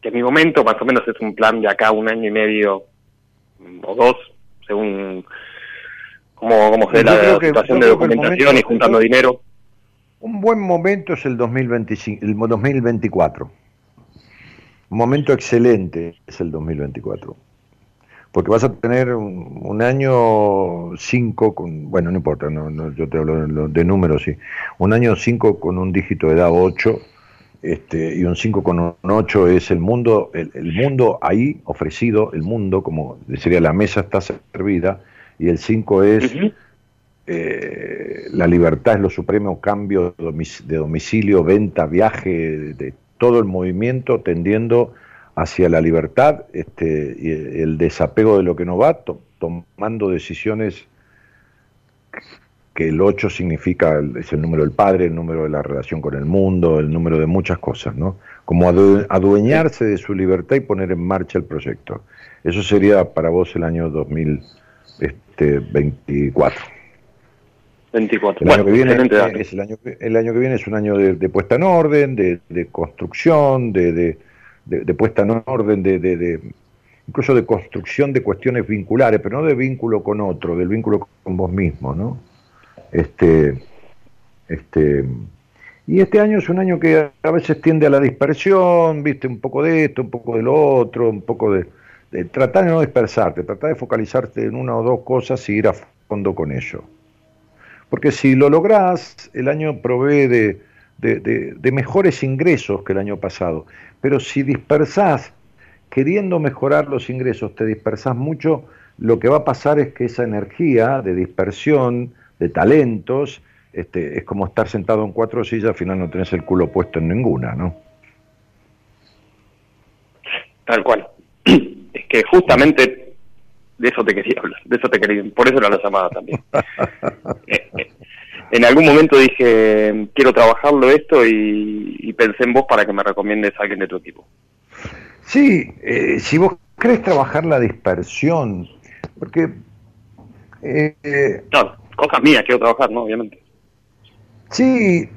que en mi momento más o menos es un plan de acá un año y medio o dos, según cómo, cómo se la situación de documentación y juntando dinero. Un buen momento es el 2025, el 2024. Un momento excelente es el 2024. porque vas a tener un, año 5 con, bueno, no importa, no, yo te hablo de, números, sí, un año 5 con un dígito de edad 8, este, y un 5 con un 8 es el mundo, el, mundo ahí ofrecido, el mundo, como sería la mesa está servida, y el 5 es eh, la libertad es lo supremo, cambio de domicilio, venta, viaje, de todo el movimiento tendiendo hacia la libertad este, y el desapego de lo que no va, tomando decisiones que el 8 significa, es el número del padre, el número de la relación con el mundo, el número de muchas cosas, ¿no? Como adueñarse de su libertad y poner en marcha el proyecto. Eso sería para vos el año 2024. 24. El, año que viene es el, año, el año que viene es un año de, puesta en orden, de, construcción, de, de, puesta en orden, de, incluso de construcción de cuestiones vinculares, pero no de vínculo con otro, del vínculo con vos mismo, ¿no? Este, este, y este año es un año que a veces tiende a la dispersión, viste, un poco de esto, un poco de lo otro, un poco de, tratar de no dispersarte, tratar de focalizarte en una o dos cosas y ir a fondo con ello. Porque si lo lográs, el año provee de, de, mejores ingresos que el año pasado. Pero si dispersás, queriendo mejorar los ingresos, te dispersás mucho, lo que va a pasar es que esa energía de dispersión, de talentos, este, es como estar sentado en cuatro sillas, al final no tenés el culo puesto en ninguna, ¿no? Tal cual. (clears throat) Es que justamente de eso te quería hablar, de eso te quería, por eso era la llamada también. (laughs) Eh, eh, en algún momento dije, quiero trabajarlo esto y, pensé en vos para que me recomiendes a alguien de tu equipo. Sí, eh, si vos querés trabajar la dispersión, porque... Eh, cosas mías quiero trabajar, ¿no? Obviamente. Sí,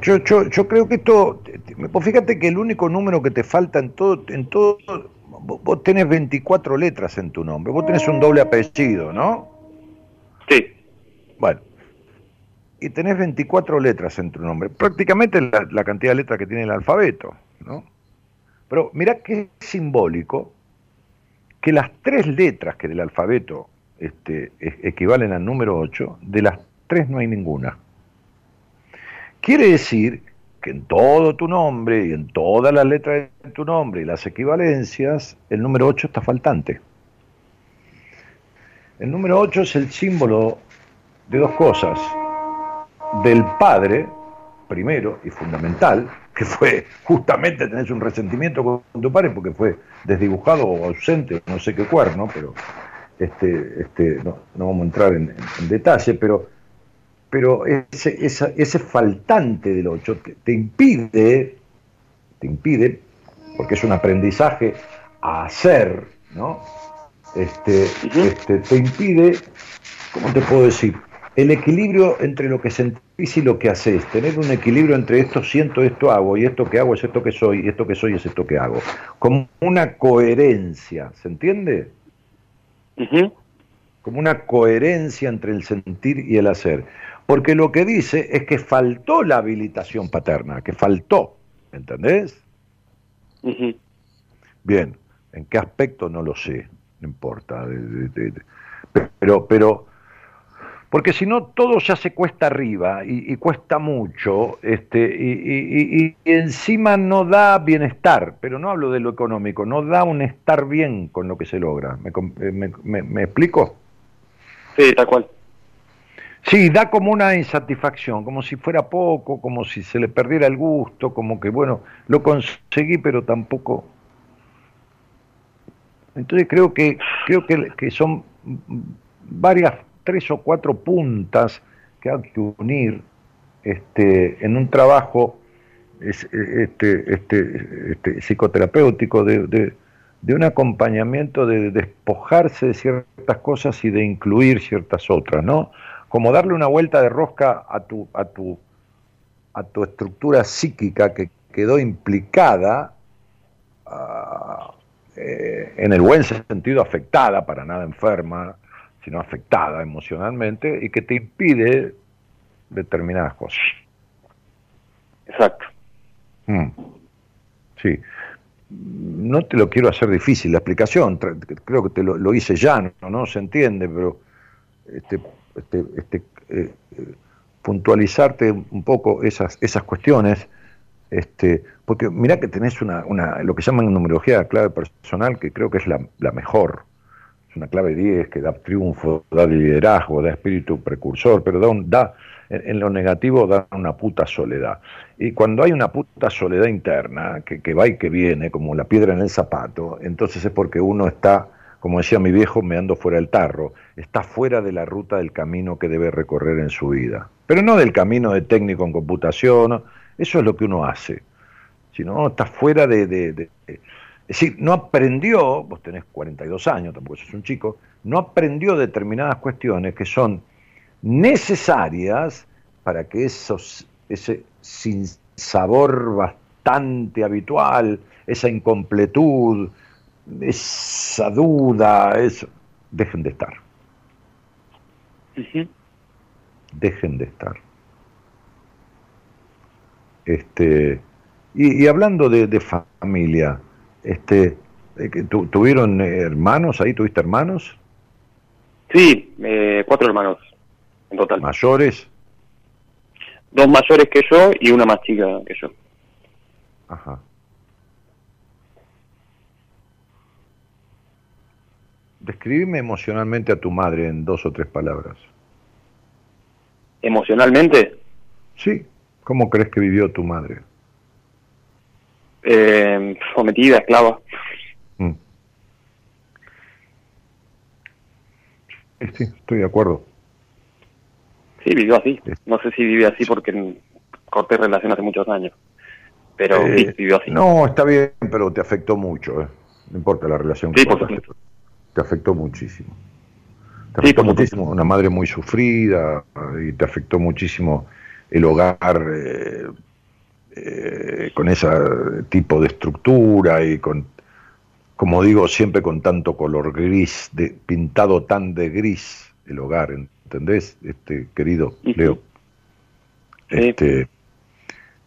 yo, yo, yo creo que esto, fíjate que el único número que te falta en todo, en todo, vos tenés 24 letras en tu nombre, vos tenés un doble apellido, ¿no? Sí. Bueno, y tenés 24 letras en tu nombre, prácticamente la, cantidad de letras que tiene el alfabeto, ¿no? Pero mirá qué simbólico que las tres letras que del alfabeto este, equivalen al número 8, de las tres no hay ninguna. Quiere decir que en todo tu nombre y en todas las letras de tu nombre y las equivalencias, el número 8 está faltante. El número 8 es el símbolo de dos cosas. Del padre, primero y fundamental, que fue justamente tener un resentimiento con tu padre porque fue desdibujado o ausente, no sé qué cuerno, pero este, este, no, vamos a entrar en, detalle, pero, pero ese, ese faltante del 8 te, impide, te impide, porque es un aprendizaje a hacer, ¿no? Este, este, te impide, ¿cómo te puedo decir? el equilibrio entre lo que sentís y lo que haces, tener un equilibrio entre esto siento, esto hago, y esto que hago es esto que soy, y esto que soy es esto que hago. Como una coherencia, ¿se entiende? Como una coherencia entre el sentir y el hacer. Porque lo que dice es que faltó la habilitación paterna, que faltó, ¿entendés? Bien, ¿en qué aspecto? No lo sé, no importa. pero, pero porque si no todo ya se cuesta arriba y, cuesta mucho, este, y, encima no da bienestar, pero no hablo de lo económico, no da un estar bien con lo que se logra. ¿Me, me, me, explico? Sí, tal cual. Sí, da como una insatisfacción, como si fuera poco, como si se le perdiera el gusto, como que, bueno, lo conseguí, pero tampoco. Entonces creo que, creo que, que son varias tres o cuatro puntas que hay que unir este, en un trabajo este, este, este, psicoterapéutico de, un acompañamiento de despojarse de ciertas cosas y de incluir ciertas otras, ¿no? Como darle una vuelta de rosca a tu, a tu, a tu estructura psíquica que quedó implicada ah, eh, en el buen sentido afectada, para nada enferma, sino afectada emocionalmente y que te impide determinadas cosas. Exacto. Mm. Sí. no te lo quiero hacer difícil la explicación, creo que te lo, hice llano, ¿no? Se entiende, pero este, este, este eh, puntualizarte un poco esas, esas cuestiones, este, porque mira que tenés una, una, lo que llaman numerología clave personal, que creo que es la, la mejor. Es una clave 10 que da triunfo, da liderazgo, da espíritu precursor, pero da, en, lo negativo da una puta soledad. Y cuando hay una puta soledad interna, que, que va y que viene, como la piedra en el zapato, entonces es porque uno está, como decía mi viejo, meando fuera del tarro, está fuera de la ruta del camino que debe recorrer en su vida. Pero no del camino de técnico en computación, eso es lo que uno hace, sino está fuera de, es decir, no aprendió, vos tenés 42 años, tampoco sos un chico, no aprendió determinadas cuestiones que son necesarias para que esos, ese sabor bastante habitual, esa incompletud, esa duda, eso, dejen de estar. Dejen de estar. Este, y, hablando de, familia, este, ¿tuvieron hermanos ahí? ¿Tuviste hermanos? Sí, eh, cuatro hermanos en total. ¿Mayores? Dos mayores que yo y una más chica que yo. Ajá. Describime emocionalmente a tu madre en dos o tres palabras. ¿Emocionalmente? Sí. ¿Cómo crees que vivió tu madre? Eh, sometida, esclava. Mm. Sí, estoy de acuerdo. Sí, vivió así. No sé si vivió así porque corté relación hace muchos años. Pero sí, eh, vivió así. No, está bien, pero te afectó mucho. ¿eh? No importa la relación que sí, Te afectó muchísimo. Te afectó muchísimo. Una madre muy sufrida y te afectó muchísimo el hogar eh, con ese tipo de estructura y con, como digo, siempre con tanto color gris, de, pintado tan de gris el hogar. ¿entendés? Este, querido Leo. Este,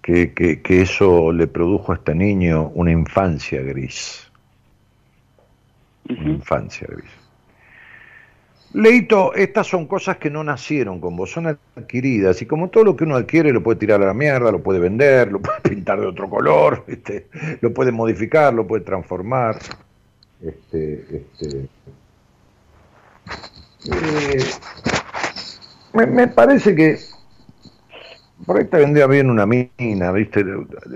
que, que, eso le produjo a este niño una infancia gris. Una infancia gris. Leito, estas son cosas que no nacieron con vos, son adquiridas. Y como todo lo que uno adquiere, lo puede tirar a la mierda, lo puede vender, lo puede (laughs) pintar de otro color, este, lo puede modificar, lo puede transformar. Este, este, eh, me, parece que por ahí te vendría bien una mina, ¿viste?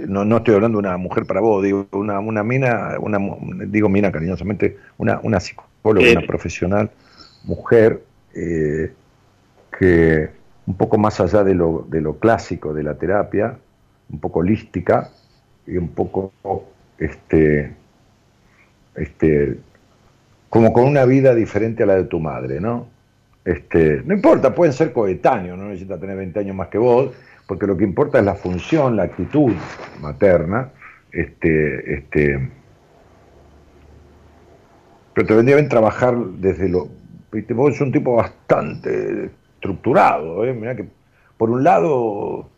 No, no estoy hablando de una mujer para vos, digo una, una mina, una, digo mina cariñosamente, una, una psicóloga, una profesional, mujer, eh, que un poco más allá de lo, de lo clásico de la terapia, un poco holística y un poco este, este, como con una vida diferente a la de tu madre, ¿no? Este, no importa, pueden ser coetáneos, no necesita tener 20 años más que vos, porque lo que importa es la función, la actitud materna. Este, este, pero te vendría bien trabajar desde lo. ¿Viste? Vos sos un tipo bastante estructurado, ¿eh? Mirá que, por un lado,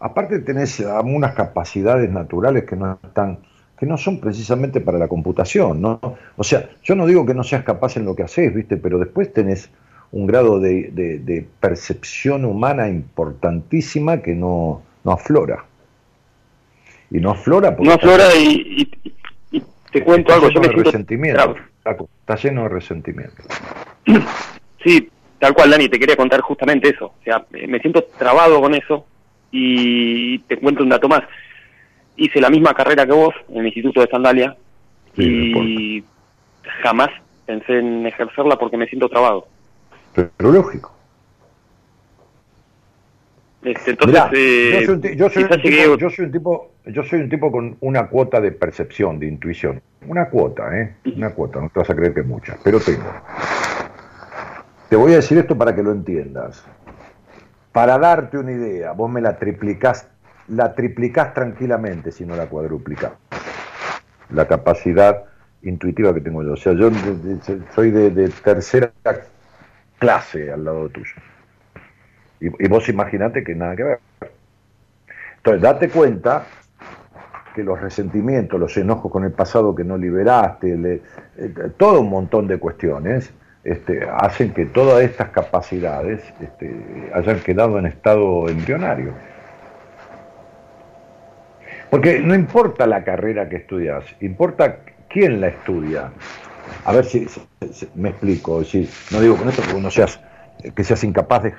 aparte tenés algunas capacidades naturales que no están que no son precisamente para la computación, ¿no? O sea, yo no digo que no seas capaz en lo que haces, ¿viste? Pero después tenés un grado de, percepción humana importantísima que no, no aflora. Y no aflora porque... No aflora y, te cuento algo. Yo me de resentimiento. Está lleno de resentimiento. Sí, tal cual, Dani, te quería contar justamente eso. O sea, me siento trabado con eso y te cuento un dato más. Hice la misma carrera que vos en el Instituto de Sandalia y jamás pensé en ejercerla porque me siento trabado pero lógico. Este, entonces, yo, soy un, tipo, yo soy un tipo, con una cuota de percepción, de intuición. Una cuota, ¿eh? Una cuota, no te vas a creer que mucha, pero tengo. Te voy a decir esto para que lo entiendas. Para darte una idea, vos me la triplicás, la triplicás tranquilamente si no la cuadruplicás. La capacidad intuitiva que tengo yo. O sea, yo soy de, tercera clase al lado tuyo. Y, vos imaginate que nada que ver. Entonces, date cuenta que los resentimientos, los enojos con el pasado que no liberaste, eh, todo un montón de cuestiones este, hacen que todas estas capacidades este, hayan quedado en estado embrionario. Porque no importa la carrera que estudias, importa quién la estudia. A ver si, me explico, si, no digo con esto porque no seas, que seas incapaz de...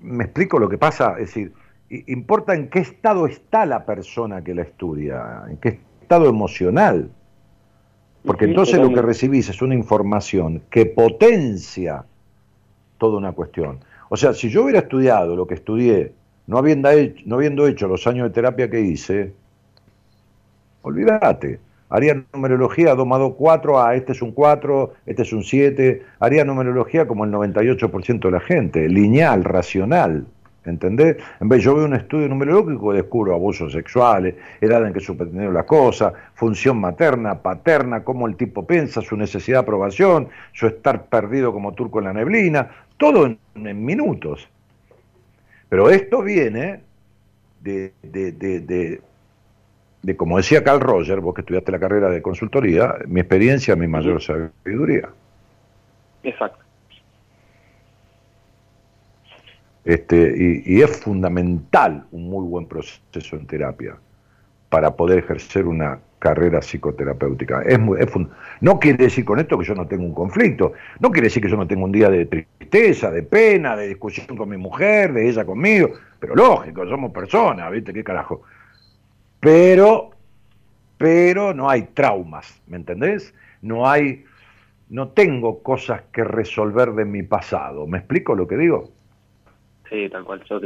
Me explico lo que pasa, es decir, importa en qué estado está la persona que la estudia, en qué estado emocional. Porque entonces lo que recibís es una información que potencia toda una cuestión. O sea, si yo hubiera estudiado lo que estudié, no habiendo hecho, no habiendo hecho los años de terapia que hice, olvídate. Haría numerología 2 más 2, 4, ah, este es un 4, este es un 7. Haría numerología como el 98% de la gente, lineal, racional. ¿Entendés? En vez yo veo un estudio numerológico, descubro abusos sexuales, edad en que supertendió la cosa, función materna, paterna, cómo el tipo piensa, su necesidad de aprobación, su estar perdido como turco en la neblina, todo en, minutos. Pero esto viene de, de, de, de, como decía Carl Roger, vos que estudiaste la carrera de consultoría, mi experiencia, mi mayor sabiduría. Exacto. Este, y, es fundamental un muy buen proceso en terapia para poder ejercer una carrera psicoterapéutica. No quiere decir con esto que yo no tengo un conflicto, no quiere decir que yo no tengo un día de tristeza, de pena, de discusión con mi mujer, de ella conmigo, pero lógico, somos personas, ¿viste? ¿Qué carajo? Pero, pero no hay traumas, ¿me entendés? No hay, no tengo cosas que resolver de mi pasado, ¿me explico lo que digo? Sí, tal cual, yo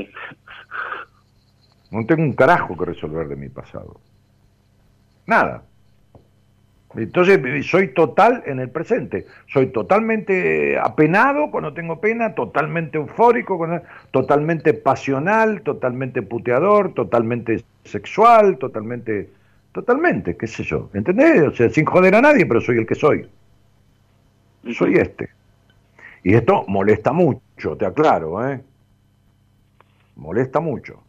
No tengo un carajo que resolver de mi pasado. Nada. Entonces soy total en el presente. Soy totalmente apenado cuando tengo pena, totalmente eufórico, totalmente pasional, totalmente puteador, totalmente sexual, totalmente, totalmente, qué sé yo. ¿Entendés? O sea, sin joder a nadie, pero soy el que soy. Soy este. Y esto molesta mucho, te aclaro, ¿eh? Molesta mucho,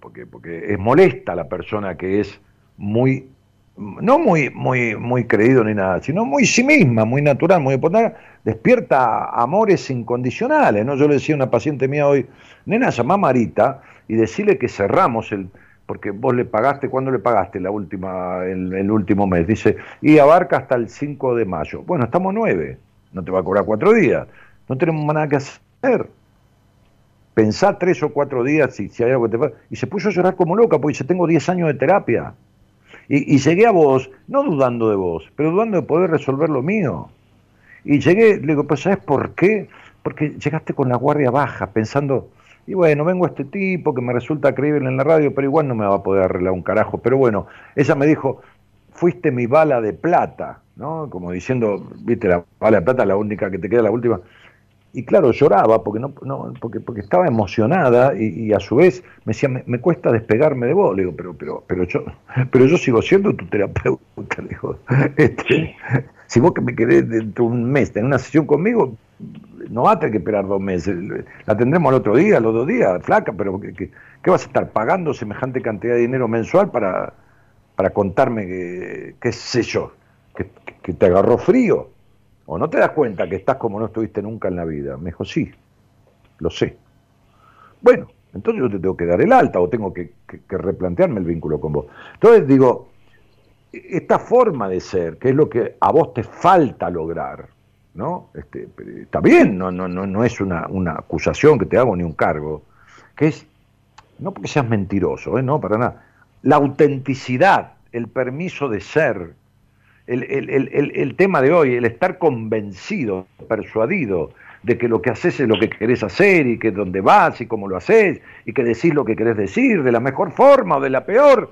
porque, porque es molesta la persona que es muy, no muy, muy, muy creído ni nada, sino muy sí misma, muy natural, muy espontánea, despierta amores incondicionales, ¿no? Yo le decía a una paciente mía hoy, nena, llamá Marita y decirle que cerramos el, porque vos le pagaste, ¿cuándo le pagaste la última, el, el, último mes? Dice, y abarca hasta el 5 de mayo. Bueno, estamos nueve, no te va a cobrar cuatro días, no tenemos nada que hacer pensá tres o cuatro días si, si hay algo que te pasa. Y se puso a llorar como loca, porque dice, tengo 10 años de terapia. Y, llegué a vos, no dudando de vos, pero dudando de poder resolver lo mío. Y llegué, le digo, pues ¿sabes por qué? Porque llegaste con la guardia baja, pensando, y bueno, vengo a este tipo que me resulta creíble en la radio, pero igual no me va a poder arreglar un carajo. Pero bueno, ella me dijo, fuiste mi bala de plata, ¿no? Como diciendo, viste, la bala de plata, la única que te queda, la última y claro, lloraba porque no, no porque, porque estaba emocionada y, a su vez me decía, me, cuesta despegarme de vos. Le digo, pero, pero, pero yo, pero yo sigo siendo tu terapeuta. (laughs) Le digo, este, si vos que me querés dentro de un mes tener una sesión conmigo, no va a tener que esperar dos meses. La tendremos al otro día, los dos días, flaca, pero ¿qué, qué, vas a estar pagando semejante cantidad de dinero mensual para, para contarme qué sé yo, que te agarró frío? ¿O no te das cuenta que estás como no estuviste nunca en la vida? Me dijo, sí, lo sé. Bueno, entonces yo te tengo que dar el alta o tengo que, replantearme el vínculo con vos. Entonces digo, esta forma de ser, que es lo que a vos te falta lograr, ¿no? Este, está bien, no, no, no, no es una, una acusación que te hago ni un cargo, que es, no porque seas mentiroso, ¿eh? no, para nada, la autenticidad, el permiso de ser, el, tema de hoy, el estar convencido, persuadido de que lo que haces es lo que querés hacer y que dónde vas y cómo lo haces y que decís lo que querés decir de la mejor forma o de la peor,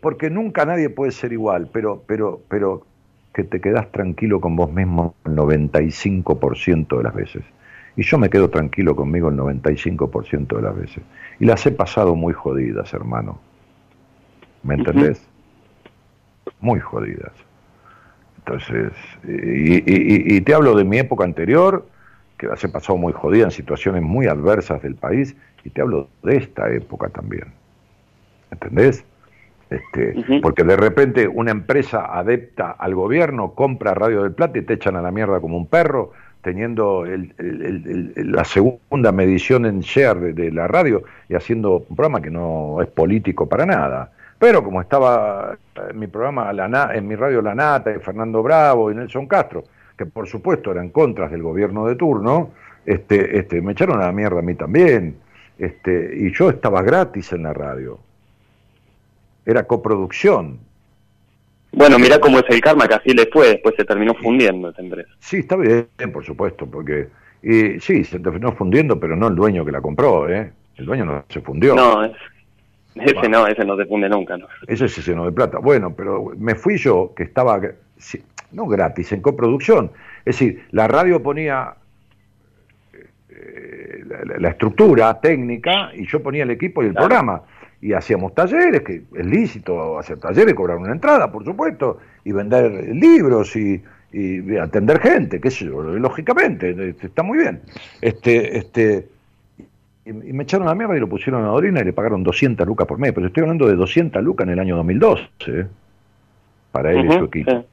porque nunca nadie puede ser igual, pero, pero, pero que te quedás tranquilo con vos mismo el 95% de las veces. Y yo me quedo tranquilo conmigo el 95% de las veces. Y las he pasado muy jodidas, hermano. ¿Me entendés? Muy jodidas. Entonces, y, te hablo de mi época anterior, que las he pasado muy jodida en situaciones muy adversas del país, y te hablo de esta época también. ¿Entendés? Este, Porque de repente una empresa adepta al gobierno compra Radio del Plata y te echan a la mierda como un perro, teniendo la segunda medición en share de, la radio y haciendo un programa que no es político para nada. Pero como estaba en mi programa, en mi radio La Nata, y Fernando Bravo y Nelson Castro, que por supuesto eran contras del gobierno de turno, este, este, me echaron a la mierda a mí también. Este, y yo estaba gratis en la radio. Era coproducción. Bueno, mira cómo es el karma, que así le fue, después se terminó fundiendo esa empresa. Sí, está bien, por supuesto, porque y, sí, se terminó fundiendo, pero no el dueño que la compró, ¿eh? El dueño no se fundió. No, ese no, ese no se funde nunca, ¿no? Ese es ese no de plata. Bueno, pero me fui yo, que estaba, no gratis, en coproducción. Es decir, la radio ponía eh, la, estructura técnica y yo ponía el equipo y el programa y hacíamos talleres, que es lícito hacer talleres, cobrar una entrada, por supuesto, y vender libros y, atender gente, qué sé yo, lógicamente, este, está muy bien. Este, este, y, me echaron la mierda y lo pusieron a Dorina y le pagaron 200 lucas por mes, pero estoy hablando de 200 lucas en el año 2012, ¿eh? para él y su equipo.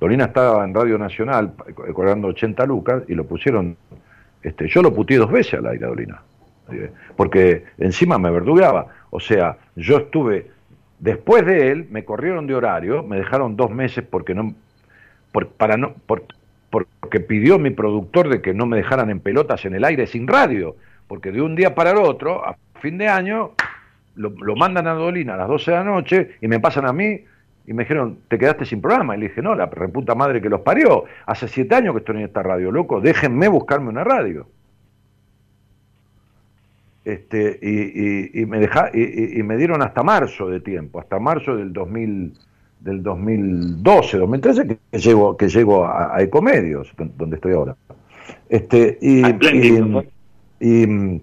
Dorina estaba en Radio Nacional cobrando 80 lucas y lo pusieron, este, yo lo puteé dos veces al aire, Dorina porque encima me verdugueaba. O sea, yo estuve, después de él, me corrieron de horario, me dejaron dos meses porque no, para no, porque pidió mi productor de que no me dejaran en pelotas en el aire sin radio, porque de un día para el otro, a fin de año, lo, mandan a Dolina a las 12 de la noche y me pasan a mí y me dijeron, te quedaste sin programa. Y le dije, no, la reputa madre que los parió. Hace siete años que estoy en esta radio, loco, déjenme buscarme una radio este, y, me deja, y, me dieron hasta marzo de tiempo, hasta marzo del 2000, del 2012, 2013 que, llego, que llego a, Ecomedios, donde estoy ahora. Este, y, y,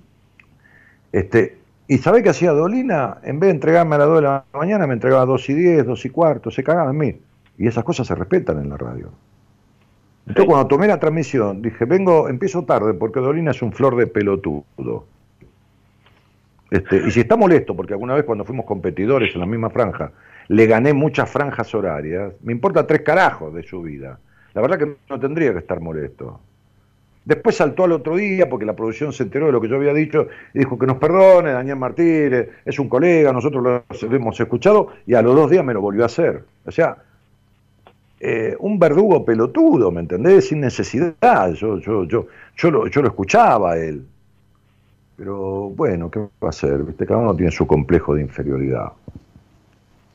este, y ¿sabe qué hacía Dolina? En vez de entregarme a las 2 de la mañana, me entregaba a 2 y 10, 2 y cuarto, se cagaba en mí. Y esas cosas se respetan en la radio. Entonces cuando tomé la transmisión, dije, vengo, empiezo tarde porque Dolina es un flor de pelotudo. Este, y si está molesto, porque alguna vez cuando fuimos competidores en la misma franja, le gané muchas franjas horarias, me importa tres carajos de su vida. La verdad que no tendría que estar molesto. Después saltó al otro día porque la producción se enteró de lo que yo había dicho y dijo que nos perdone, Daniel Martínez, es un colega, nosotros lo hemos escuchado y a los dos días me lo volvió a hacer. O sea, eh, un verdugo pelotudo, ¿me entendés? Sin necesidad. Yo, yo, yo, yo, lo, yo lo escuchaba a él. Pero bueno, ¿qué va a hacer? ¿Viste? Cada uno tiene su complejo de inferioridad.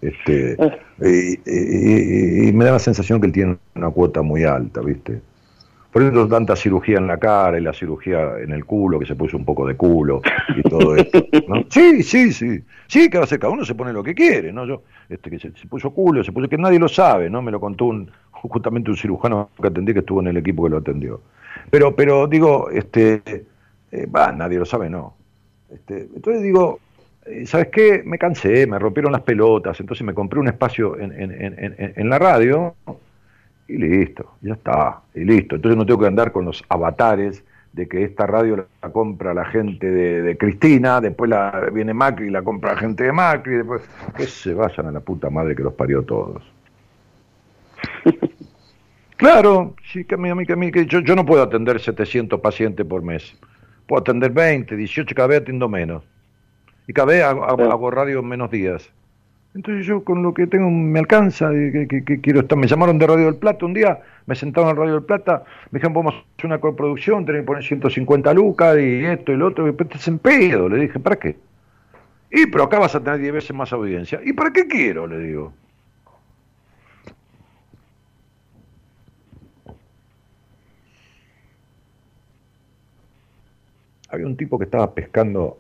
Este, y, me da la sensación que él tiene una cuota muy alta, ¿viste? Por eso tanta cirugía en la cara y la cirugía en el culo, que se puso un poco de culo y todo esto. (laughs) Sí, sí, sí. Sí, que va a ser? Cada uno se pone lo que quiere, ¿no? Yo, este, que se, puso culo, se puso que nadie lo sabe, ¿no? Me lo contó un, justamente un cirujano que atendí que estuvo en el equipo que lo atendió. Pero, pero digo, este eh, nadie lo sabe, no. Este, entonces digo, eh, ¿sabes qué? Me cansé, me rompieron las pelotas, entonces me compré un espacio en, la radio y listo, ya está, y listo. Entonces no tengo que andar con los avatares de que esta radio la compra la gente de, Cristina, después la viene Macri y la compra la gente de Macri, después que se vayan a la puta madre que los parió todos. (laughs) claro, sí, que a mí, que a mí, que yo, yo no puedo atender 700 pacientes por mes puedo atender 20, 18, cada vez atiendo menos. Y cada vez hago, radio en menos días. Entonces yo con lo que tengo me alcanza, y que, quiero estar. Me llamaron de Radio del Plata un día, me sentaron en Radio del Plata, me dijeron, vamos a hacer una coproducción, tenés que poner 150 lucas y esto y lo otro, y después en pedo. Le dije, ¿para qué? Y pero acá vas a tener 10 veces más audiencia. ¿Y para qué quiero? Le digo. había un tipo que estaba pescando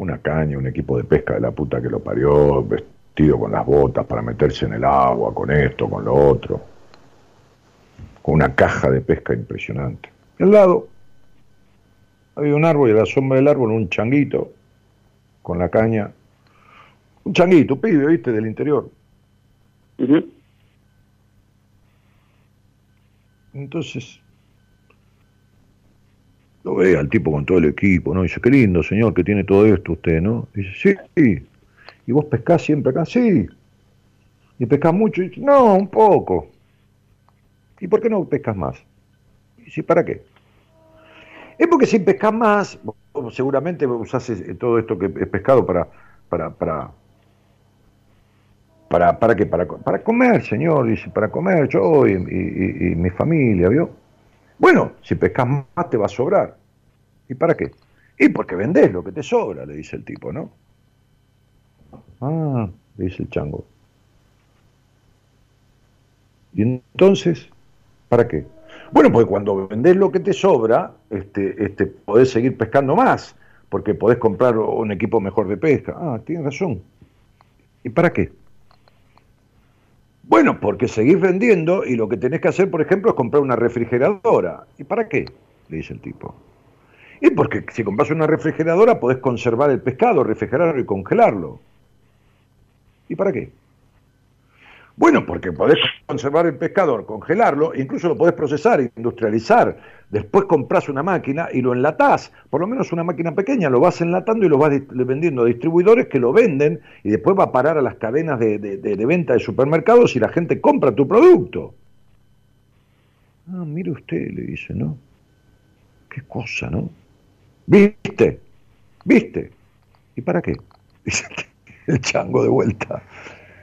una caña, un equipo de pesca de la puta que lo parió, vestido con las botas para meterse en el agua, con esto, con lo otro, con una caja de pesca impresionante. Y al lado había un árbol y a la sombra del árbol un changuito con la caña, un changuito, pibe, viste, del interior. Entonces lo ve al tipo con todo el equipo, ¿no? dice, qué lindo, señor, que tiene todo esto usted, ¿no? dice, sí, sí. ¿Y vos pescás siempre acá? Sí. ¿Y pescás mucho? no, un poco. ¿Y por qué no pescas más? Y sí, ¿para qué? Es porque si pescas más, seguramente usás todo esto que es pescado para, para, para, para, para qué, para, para comer, señor, dice, para comer yo y, y, mi familia, ¿vio? Bueno, si pescas más te va a sobrar. ¿Y para qué? Y porque vendés lo que te sobra, le dice el tipo, ¿no? Ah, le dice el chango. Y entonces, ¿para qué? Bueno, porque cuando vendés lo que te sobra, este, este, podés seguir pescando más, porque podés comprar un equipo mejor de pesca. Ah, tienes razón. ¿Y para qué? Bueno, porque seguís vendiendo y lo que tenés que hacer, por ejemplo, es comprar una refrigeradora. ¿Y para qué? Le dice el tipo. Y porque si compras una refrigeradora podés conservar el pescado, refrigerarlo y congelarlo. ¿Y para qué? Bueno, porque podés conservar el pescado, congelarlo, incluso lo podés procesar, industrializar. Después compras una máquina y lo enlatás, por lo menos una máquina pequeña, lo vas enlatando y lo vas vendiendo a distribuidores que lo venden y después va a parar a las cadenas de, de venta de supermercados y la gente compra tu producto. Ah, mire usted, le dice, ¿no? Qué cosa, ¿no? ¿Viste? ¿Viste? ¿Y para qué? (laughs) Dice el chango de vuelta.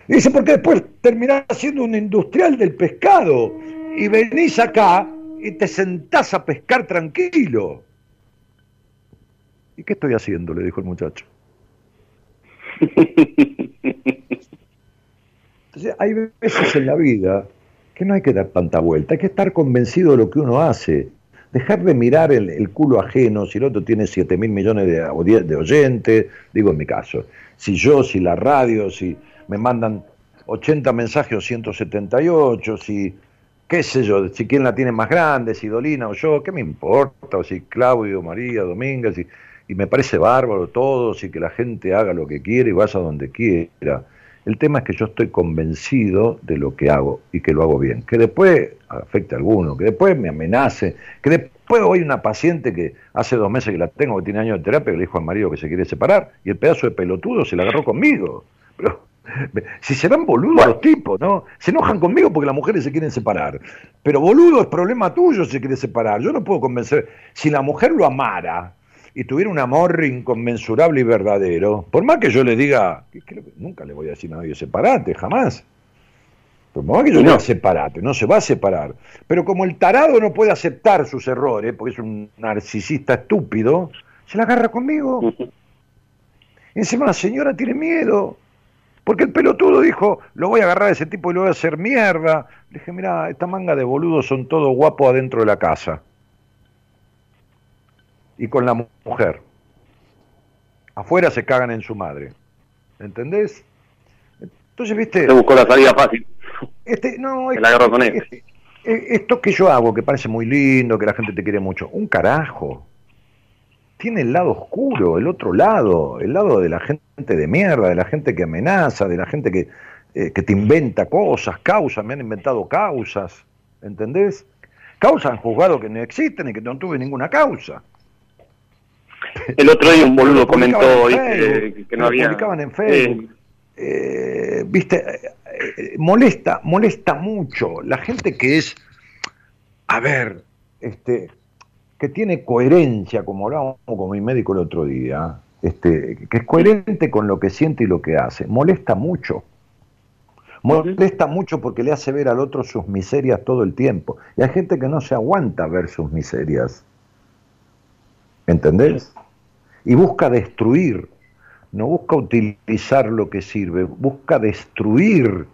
dice, porque después terminás siendo un industrial del pescado y venís acá y te sentás a pescar tranquilo. ¿Y qué estoy haciendo? le dijo el muchacho. (laughs) Entonces, hay veces en la vida que no hay que dar tanta vuelta, hay que estar convencido de lo que uno hace dejar de mirar el, culo ajeno, si el otro tiene 7 mil millones de, de oyentes, digo en mi caso, si yo, si la radio, si me mandan 80 mensajes o 178, si qué sé yo, si quién la tiene más grande, si Dolina o yo, qué me importa, o si Claudio, María, Domínguez, y, y me parece bárbaro todo, si que la gente haga lo que quiere y vaya donde quiera. El tema es que yo estoy convencido de lo que hago y que lo hago bien. Que después afecte a alguno, que después me amenace, que después hoy una paciente que hace dos meses que la tengo, que tiene años de terapia, que le dijo al marido que se quiere separar, y el pedazo de pelotudo se la agarró conmigo. Pero si se dan boludos los tipos, ¿no? Se enojan conmigo porque las mujeres se quieren separar. Pero boludo es problema tuyo si se quiere separar. Yo no puedo convencer. Si la mujer lo amara, y tuviera un amor inconmensurable y verdadero, por más que yo le diga, que nunca le voy a decir a nadie, separate, jamás. Por más que yo le diga, separate, no se va a separar. Pero como el tarado no puede aceptar sus errores, porque es un narcisista estúpido, se la agarra conmigo. encima la señora tiene miedo. Porque el pelotudo dijo, lo voy a agarrar a ese tipo y lo voy a hacer mierda. Le dije, mira, esta manga de boludos son todos guapos adentro de la casa y con la mujer. Afuera se cagan en su madre. ¿Entendés? Entonces, viste. Se buscó la salida fácil. Este, no, (laughs) es, la con él. esto que yo hago, que parece muy lindo, que la gente te quiere mucho, un carajo. Tiene el lado oscuro, el otro lado, el lado de la gente de mierda, de la gente que amenaza, de la gente que, eh, que te inventa cosas, causas, me han inventado causas, ¿entendés? Causas han juzgado que no existen y que no tuve ninguna causa. El otro día un boludo comentó que no había. publicaban en Facebook. Eh, viste, eh, eh, molesta, molesta mucho la gente que es, a ver, este, que tiene coherencia, como hablábamos con mi médico el otro día, este, que es coherente con lo que siente y lo que hace, molesta mucho. Molesta mucho porque le hace ver al otro sus miserias todo el tiempo. Y hay gente que no se aguanta ver sus miserias. ¿Entendés? Y busca destruir, no busca utilizar lo que sirve, busca destruir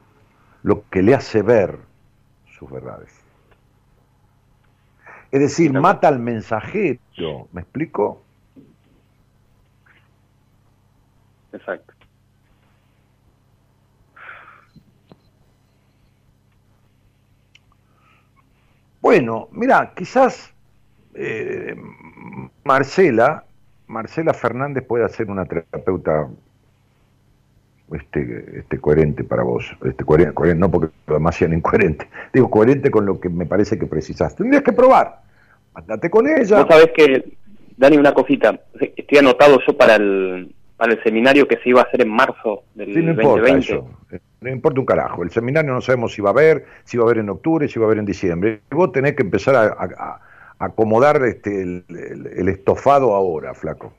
lo que le hace ver sus verdades. Es decir, mata al mensajero, ¿me explico? Exacto. Bueno, mira, quizás eh, Marcela, Marcela Fernández puede ser una terapeuta este, este coherente para vos, este coherente, no porque además sean incoherentes, (laughs) digo coherente con lo que me parece que precisas. Tendrías que probar, andate con ella. Vos sabés que, Dani, una cosita, estoy anotado yo para el, para el seminario que se iba a hacer en marzo del Sí, no importa eso. No importa un carajo. El seminario no sabemos si va a haber, si va a haber en octubre, si va a haber en diciembre. Vos tenés que empezar a, a- a acomodar este, el, el- el estofado ahora, flaco.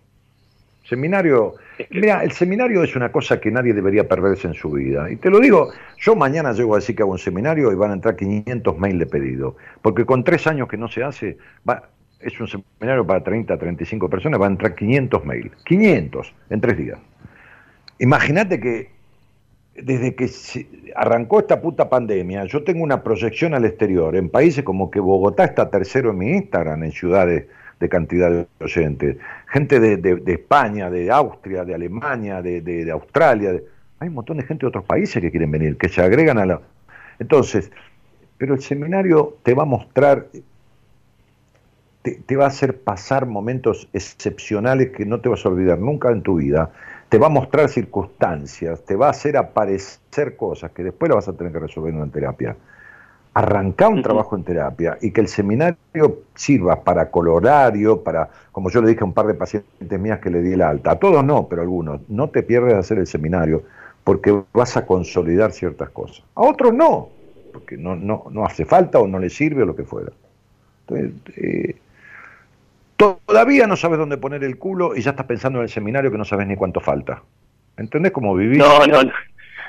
Seminario, Es que- mira, el seminario es una cosa que nadie debería perderse en su vida. Y te lo digo, yo mañana llego a decir que hago un seminario y van a entrar 500 mails de pedido. Porque con tres años que no se hace, va, es un seminario para 30, 35 personas, van a entrar 500 mails. 500 en tres días. Imagínate que desde que arrancó esta puta pandemia, yo tengo una proyección al exterior, en países como que Bogotá está tercero en mi Instagram, en ciudades de cantidad de oyentes, gente de, de- España, de Austria, de Alemania, de, de- Australia, hay un montón de gente de otros países que quieren venir, que se agregan a la... Entonces, pero el seminario te va a mostrar, te, te va a hacer pasar momentos excepcionales que no te vas a olvidar nunca en tu vida, te va a mostrar circunstancias, te va a hacer aparecer cosas que después las vas a tener que resolver en una terapia. Arrancar un trabajo en terapia y que el seminario sirva para colorario, para, como yo le dije a un par de pacientes mías que le di el alta, a todos no, pero a algunos, no te pierdes de hacer el seminario porque vas a consolidar ciertas cosas. A otros no, porque no, no, no hace falta o no le sirve o lo que fuera. Entonces, eh, todavía no sabes dónde poner el culo y ya estás pensando en el seminario que no sabes ni cuánto falta. ¿Entendés cómo vivís? No, no, no,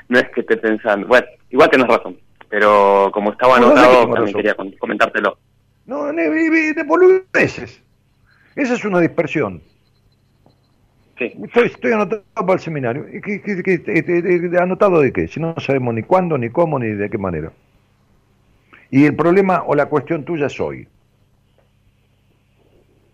no es que esté pensando. Bueno, igual tenés razón, pero como estaba No, anotado, también quería comentártelo. No, de, de boludeces. Esa es una dispersión. Sí, Estoy, estoy anotado para el seminario. ¿Y qué- qué- ¿Anotado de qué? Si no sabemos ni cuándo, ni cómo, ni de qué manera. Y el problema o la cuestión tuya es hoy.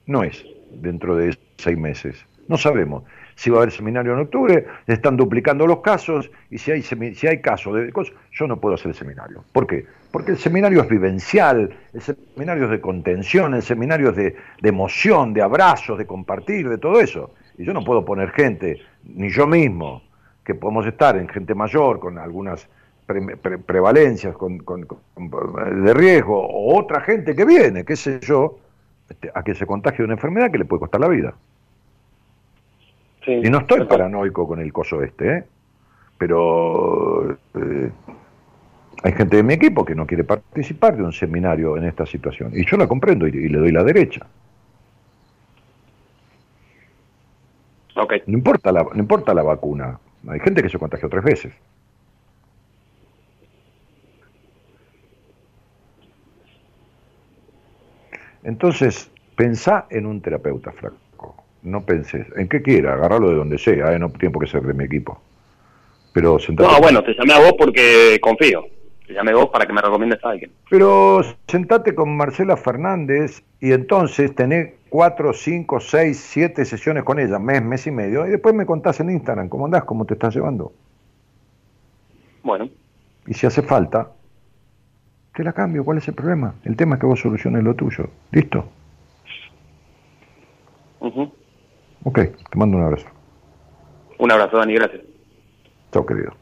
No es dentro de seis meses. No sabemos si va a haber seminario en octubre, están duplicando los casos y si hay, si hay casos de cosas, yo no puedo hacer el seminario. ¿Por qué? Porque el seminario es vivencial, el seminario es de contención, el seminario es de, de emoción, de abrazos, de compartir, de todo eso. Y yo no puedo poner gente, ni yo mismo, que podemos estar en gente mayor con algunas pre- pre- prevalencias con, con- con- de riesgo, o otra gente que viene, qué sé yo, este, a que se contagie de una enfermedad que le puede costar la vida. Sí. Y no estoy paranoico con el coso este, ¿eh? pero eh, hay gente de mi equipo que no quiere participar de un seminario en esta situación. Y yo la comprendo y, y le doy la derecha. Ok, No importa, la, no importa la vacuna. Hay gente que se contagió tres veces. Entonces, pensá en un terapeuta flaco. No penses, en qué quiera, agarrarlo de donde sea, ¿eh? no tiene por qué ser de mi equipo. Pero sentate, No, bueno, te llamé a vos porque confío. Te llamé a vos para que me recomiendes a alguien. pero sentate con Marcela Fernández y entonces tenés cuatro, cinco, seis, siete sesiones con ella, mes, mes y medio, y después me contás en Instagram cómo andás, cómo te estás llevando. Bueno, Y si hace falta, te la cambio. ¿Cuál es el problema? El tema es que vos soluciones lo tuyo. ¿Listo? ujú. Ok, te mando un abrazo. un abrazo, Dani, gracias. Chao, querido.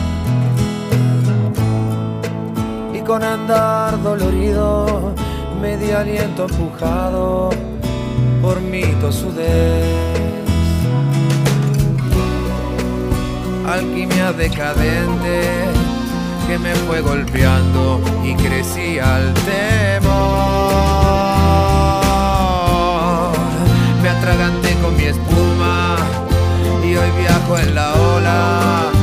con andar dolorido, medio aliento empujado por mi tosudez. Alquimia decadente que me fue golpeando y crecí al temor. Me atraganté con mi espuma y hoy viajo en la ola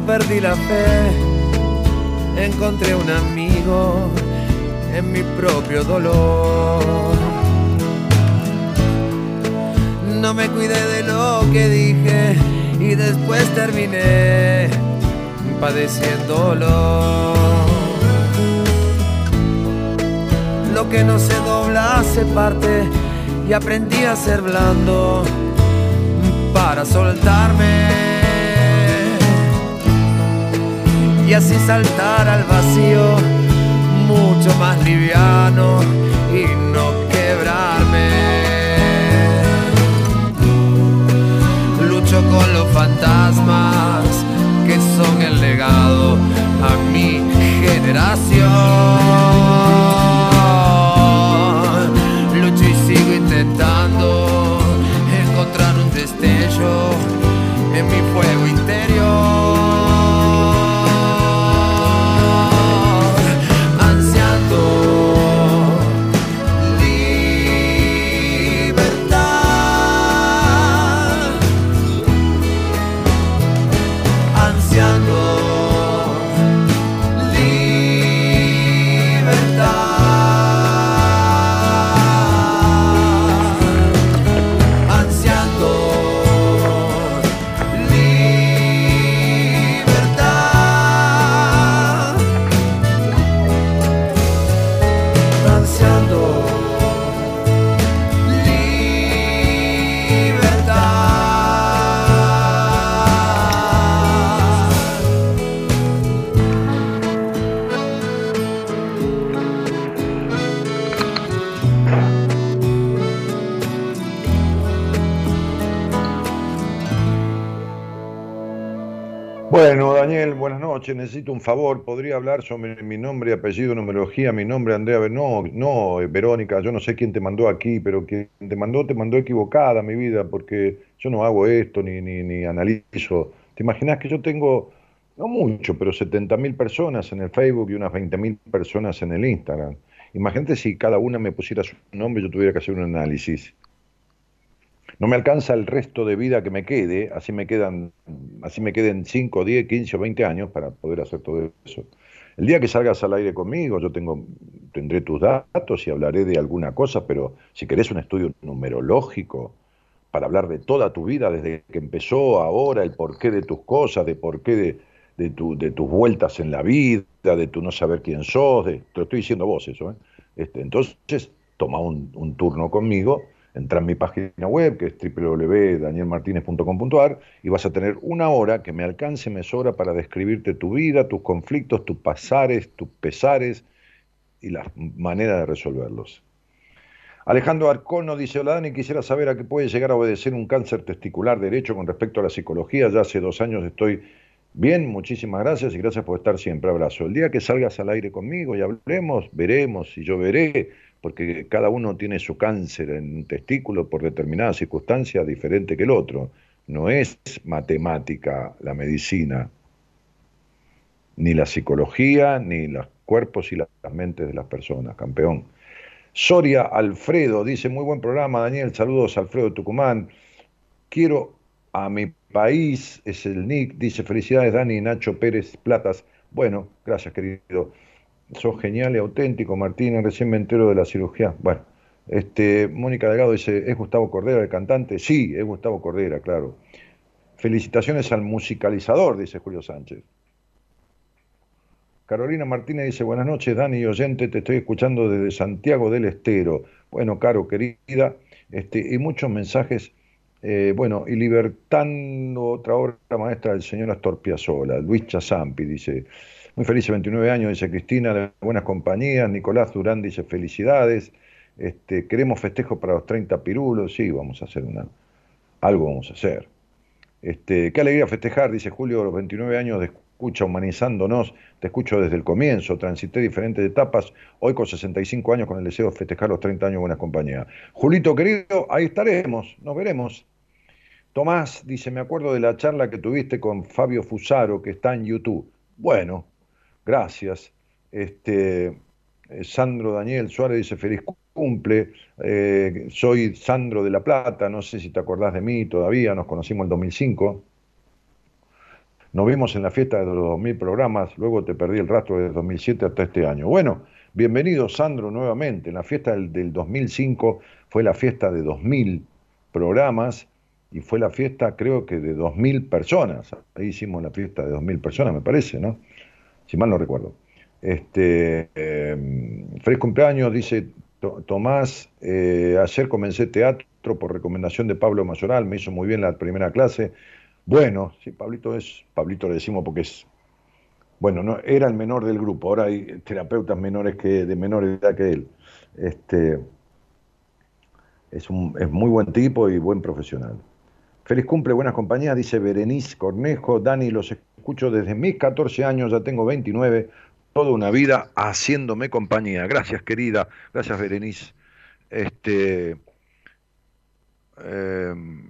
perdí la fe, encontré un amigo en mi propio dolor. No me cuidé de lo que dije y después terminé padeciéndolo. Lo que no se dobla se parte y aprendí a ser blando para soltarme y así saltar al vacío mucho más liviano y no quebrarme. Lucho con los fantasmas que son el legado a mi generación. Lucho y sigo intentando encontrar un destello Necesito un favor. ¿Podría hablar sobre mi nombre, apellido, numerología, mi nombre, Andrea? No, no, eh, Verónica, yo no sé quién te mandó aquí, pero quien te mandó, te mandó equivocada mi vida, porque yo no hago esto ni, ni, ni analizo. ¿Te imaginas que yo tengo, no mucho, pero 70.000 personas en el Facebook y unas 20.000 personas en el Instagram? Imagínate si cada una me pusiera su nombre, yo tuviera que hacer un análisis. No me alcanza el resto de vida que me quede, así me quedan, así me queden 5, 10, 15 o 20 años para poder hacer todo eso. El día que salgas al aire conmigo, yo tengo, tendré tus datos y hablaré de alguna cosa, pero si querés un estudio numerológico para hablar de toda tu vida, desde que empezó ahora, el porqué de tus cosas, de por qué de, de, tu, de tus vueltas en la vida, de tu no saber quién sos, de, te lo estoy diciendo vos eso. ¿eh? Este, entonces, toma un turno conmigo entra en mi página web, que es www.danielmartinez.com.ar, y vas a tener una hora que me alcance, me sobra para describirte tu vida, tus conflictos, tus pasares, tus pesares y la manera de resolverlos. Alejandro Arcono dice, hola Dani, quisiera saber a qué puede llegar a obedecer un cáncer testicular derecho con respecto a la psicología. Ya hace dos años estoy bien, muchísimas gracias y gracias por estar siempre. Abrazo. El día que salgas al aire conmigo y hablemos, veremos y yo veré porque cada uno tiene su cáncer en un testículo por determinadas circunstancias diferente que el otro. No es matemática la medicina, ni la psicología, ni los cuerpos y las mentes de las personas, campeón. Soria Alfredo dice, muy buen programa, Daniel, saludos Alfredo Tucumán. Quiero a mi país, es el Nick, dice, felicidades Dani Nacho Pérez Platas. Bueno, gracias querido sos genial y auténtico, Martín, recién me entero de la cirugía. Bueno, este, Mónica Delgado dice, ¿es Gustavo Cordera el cantante? Sí, es Gustavo Cordera, claro. Felicitaciones al musicalizador, dice Julio Sánchez. Carolina Martínez dice, buenas noches, Dani oyente, te estoy escuchando desde Santiago del Estero. Bueno, Caro, querida, este, y muchos mensajes, eh, bueno, y libertando otra obra maestra del señor Astor Piazzolla, Luis Chazampi, dice, muy feliz, 29 años, dice Cristina, de buenas compañías. Nicolás Durán dice felicidades. Este, queremos festejo para los 30 pirulos. Sí, vamos a hacer una. Algo vamos a hacer. Este, qué alegría festejar, dice Julio, los 29 años de escucha, humanizándonos. Te escucho desde el comienzo, transité diferentes etapas. Hoy con 65 años, con el deseo de festejar los 30 años de buenas compañías. Julito, querido, ahí estaremos, nos veremos. Tomás dice, me acuerdo de la charla que tuviste con Fabio Fusaro, que está en YouTube. Bueno, gracias. Este, eh, Sandro Daniel Suárez dice feliz cumple. Eh, soy Sandro de la Plata, no sé si te acordás de mí todavía, nos conocimos en 2005. Nos vimos en la fiesta de los 2000 programas, luego te perdí el rastro desde 2007 hasta este año. Bueno, bienvenido Sandro nuevamente. En la fiesta del, del 2005 fue la fiesta de 2000 programas y fue la fiesta creo que de 2.000 personas. Ahí hicimos la fiesta de 2.000 personas, me parece, ¿no? Si mal no recuerdo. Este, eh, feliz cumpleaños, dice Tomás. Eh, ayer comencé teatro por recomendación de Pablo Mayoral, me hizo muy bien la primera clase. Bueno, sí, Pablito es, Pablito le decimos porque es, bueno, no, era el menor del grupo, ahora hay terapeutas menores que, de menor edad que él. Este, es, un, es muy buen tipo y buen profesional. Feliz cumple, buenas compañías, dice Berenice Cornejo. Dani, los escucho desde mis 14 años, ya tengo 29, toda una vida haciéndome compañía. Gracias, querida. Gracias, Berenice. Este, em,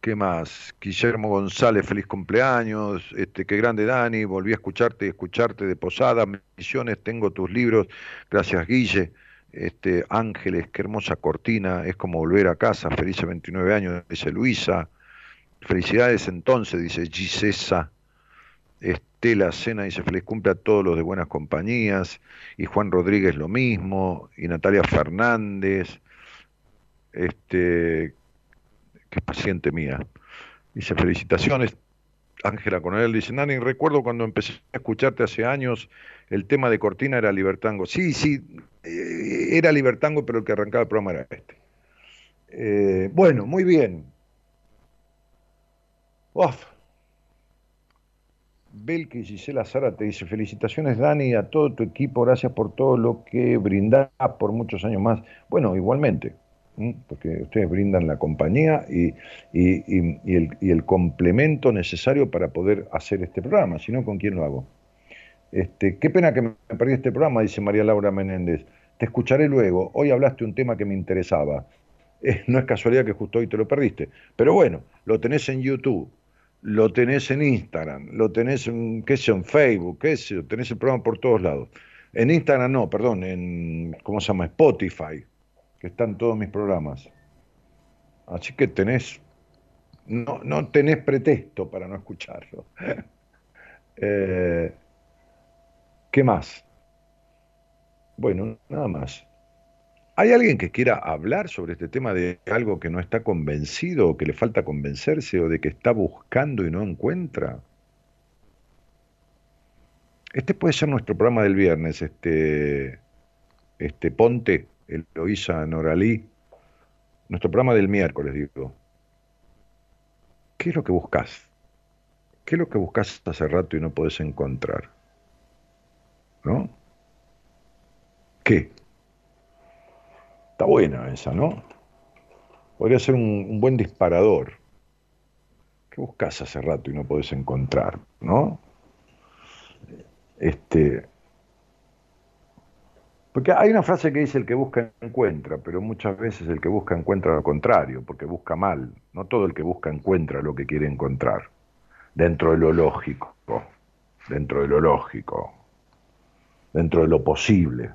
¿Qué más? Guillermo González, feliz cumpleaños. Este, qué grande Dani, volví a escucharte y escucharte de Posada, Misiones, tengo tus libros. Gracias, Guille. Este, Ángeles, qué hermosa cortina, es como volver a casa, felices 29 años, dice Luisa. Felicidades entonces, dice Gisesa. Estela Cena dice feliz cumple a todos los de buenas compañías. Y Juan Rodríguez lo mismo. Y Natalia Fernández. Este, que es paciente mía. Dice felicitaciones. Ángela Coronel dice, Nani, recuerdo cuando empecé a escucharte hace años, el tema de Cortina era Libertango. Sí, sí, eh, era Libertango, pero el que arrancaba el programa era este. Eh, bueno, muy bien. Uf. Belki y Gisela Sara te dice, felicitaciones Dani, a todo tu equipo, gracias por todo lo que brindás por muchos años más. Bueno, igualmente, porque ustedes brindan la compañía y, el, complemento necesario para poder hacer este programa, si no, ¿con quién lo hago? Este, qué pena que me perdí este programa, dice María Laura Menéndez. Te escucharé luego. Hoy hablaste un tema que me interesaba. (laughs) Eh, no es casualidad que justo hoy te lo perdiste. Pero bueno, lo tenés en YouTube lo tenés en Instagram, lo tenés en, qué sé, en Facebook, qué sé, tenés el programa por todos lados. En Instagram no, perdón, en, ¿cómo se llama? Spotify, que están todos mis programas. Así que tenés, no, no tenés pretexto para no escucharlo. (laughs) Eh, ¿Qué más? Bueno, nada más. ¿Hay alguien que quiera hablar sobre este tema de algo que no está convencido o que le falta convencerse o de que está buscando y no encuentra? Este puede ser nuestro programa del viernes, este, este Ponte, Eloísa Noralí, nuestro programa del miércoles, digo. ¿Qué es lo que buscas? ¿Qué es lo que buscas hace rato y no podés encontrar? ¿No? ¿Qué? Está buena esa, ¿no? Podría ser un, buen disparador. ¿Qué buscas hace rato y no podés encontrar, no? Este, porque hay una frase que dice el que busca encuentra, pero muchas veces el que busca encuentra lo contrario, porque busca mal. No todo el que busca encuentra lo que quiere encontrar, dentro de lo lógico, dentro de lo lógico, dentro de lo posible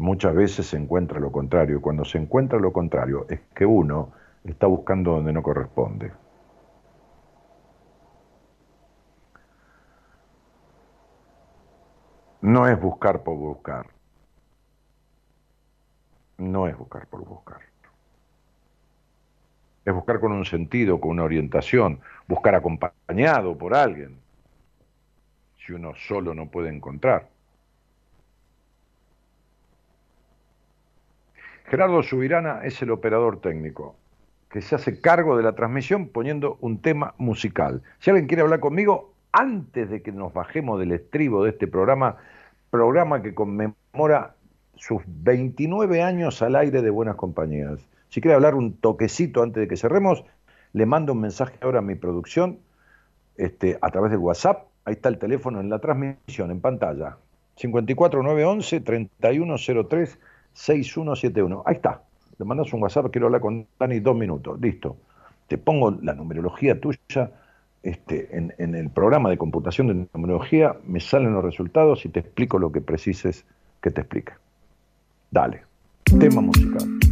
muchas veces se encuentra lo contrario. Y cuando se encuentra lo contrario es que uno está buscando donde no corresponde. No es buscar por buscar. No es buscar por buscar. Es buscar con un sentido, con una orientación, buscar acompañado por alguien, si uno solo no puede encontrar. Gerardo Subirana es el operador técnico que se hace cargo de la transmisión poniendo un tema musical. Si alguien quiere hablar conmigo, antes de que nos bajemos del estribo de este programa, programa que conmemora sus 29 años al aire de Buenas Compañías. Si quiere hablar un toquecito antes de que cerremos, le mando un mensaje ahora a mi producción este, a través del WhatsApp. Ahí está el teléfono en la transmisión, en pantalla. 54911 3103 6171. Ahí está. Le mandas un WhatsApp, quiero hablar con Dani dos minutos. Listo. Te pongo la numerología tuya este, en, en, el programa de computación de numerología, me salen los resultados y te explico lo que precises que te explique. Dale. Tema musical.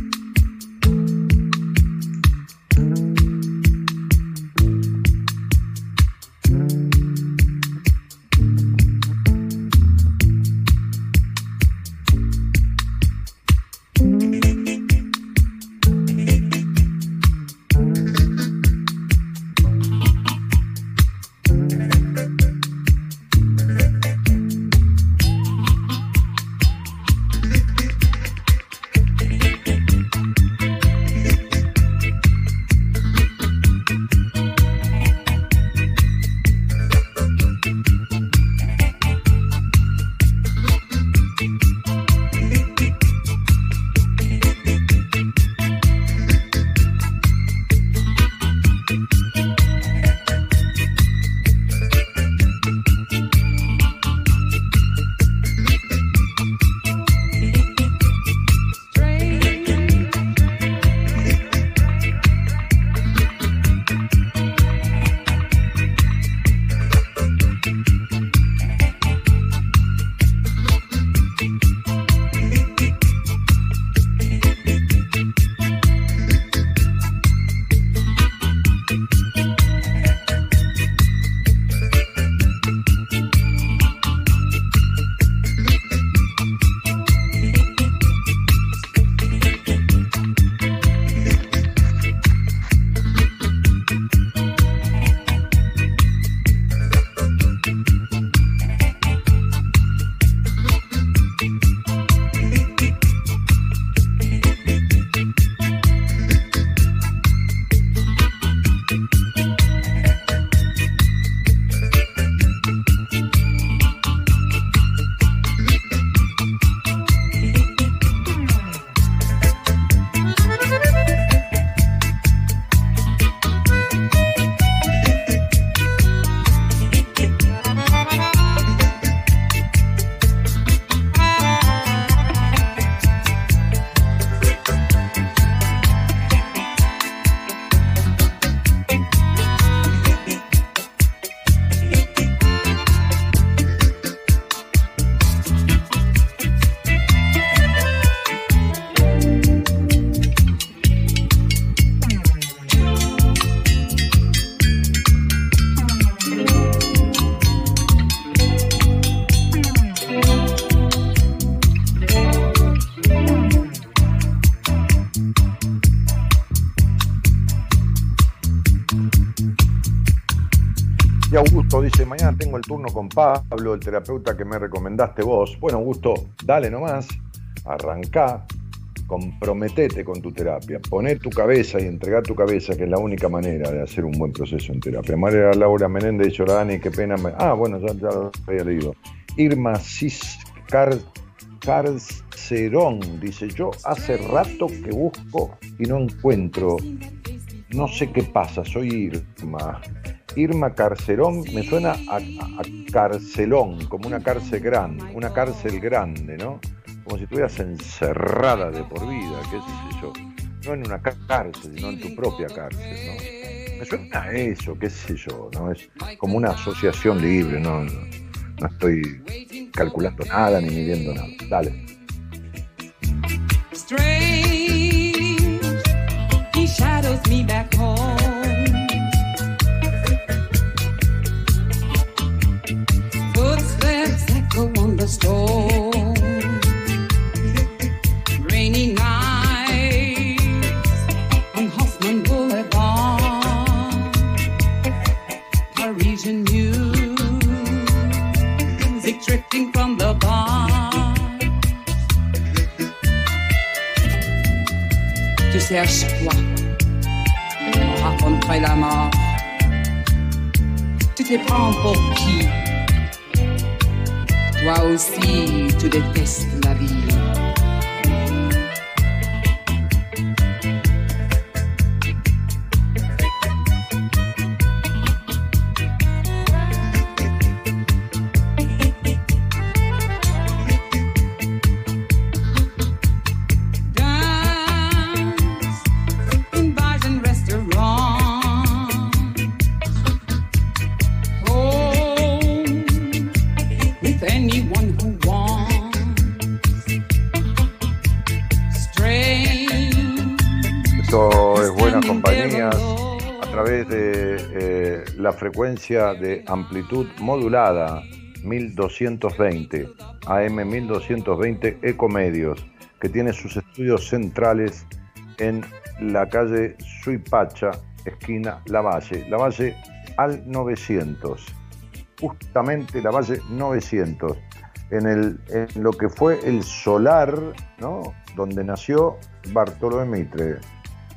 El turno con Pablo, el terapeuta que me recomendaste vos. Bueno, Augusto, dale nomás, arrancá, comprometete con tu terapia, poné tu cabeza y entregar tu cabeza, que es la única manera de hacer un buen proceso en terapia. María Laura Menéndez Dani, qué pena. Ah, bueno, ya, lo había leído. Irma Ciscar Carcerón dice, yo hace rato que busco y no encuentro, no sé qué pasa, soy Irma. Irma Carcerón me suena a, a carcelón, como una cárcel grande, una cárcel grande, ¿no? como si estuvieras encerrada de por vida, qué sé yo, no en una cárcel, sino en tu propia cárcel, ¿no? Me suena a eso, qué sé yo, ¿no? Es como una asociación libre, no, no, estoy calculando nada ni midiendo nada. Dale. cherches quoi On raconterait la mort. Tu te prends pour qui? Toi aussi, tu détestes frecuencia de amplitud modulada 1220, AM 1220 Ecomedios, que tiene sus estudios centrales en la calle Suipacha, esquina La Valle, La Valle al 900, justamente La Valle 900, en, el, en lo que fue el solar, ¿no? donde nació Bartolomé Mitre,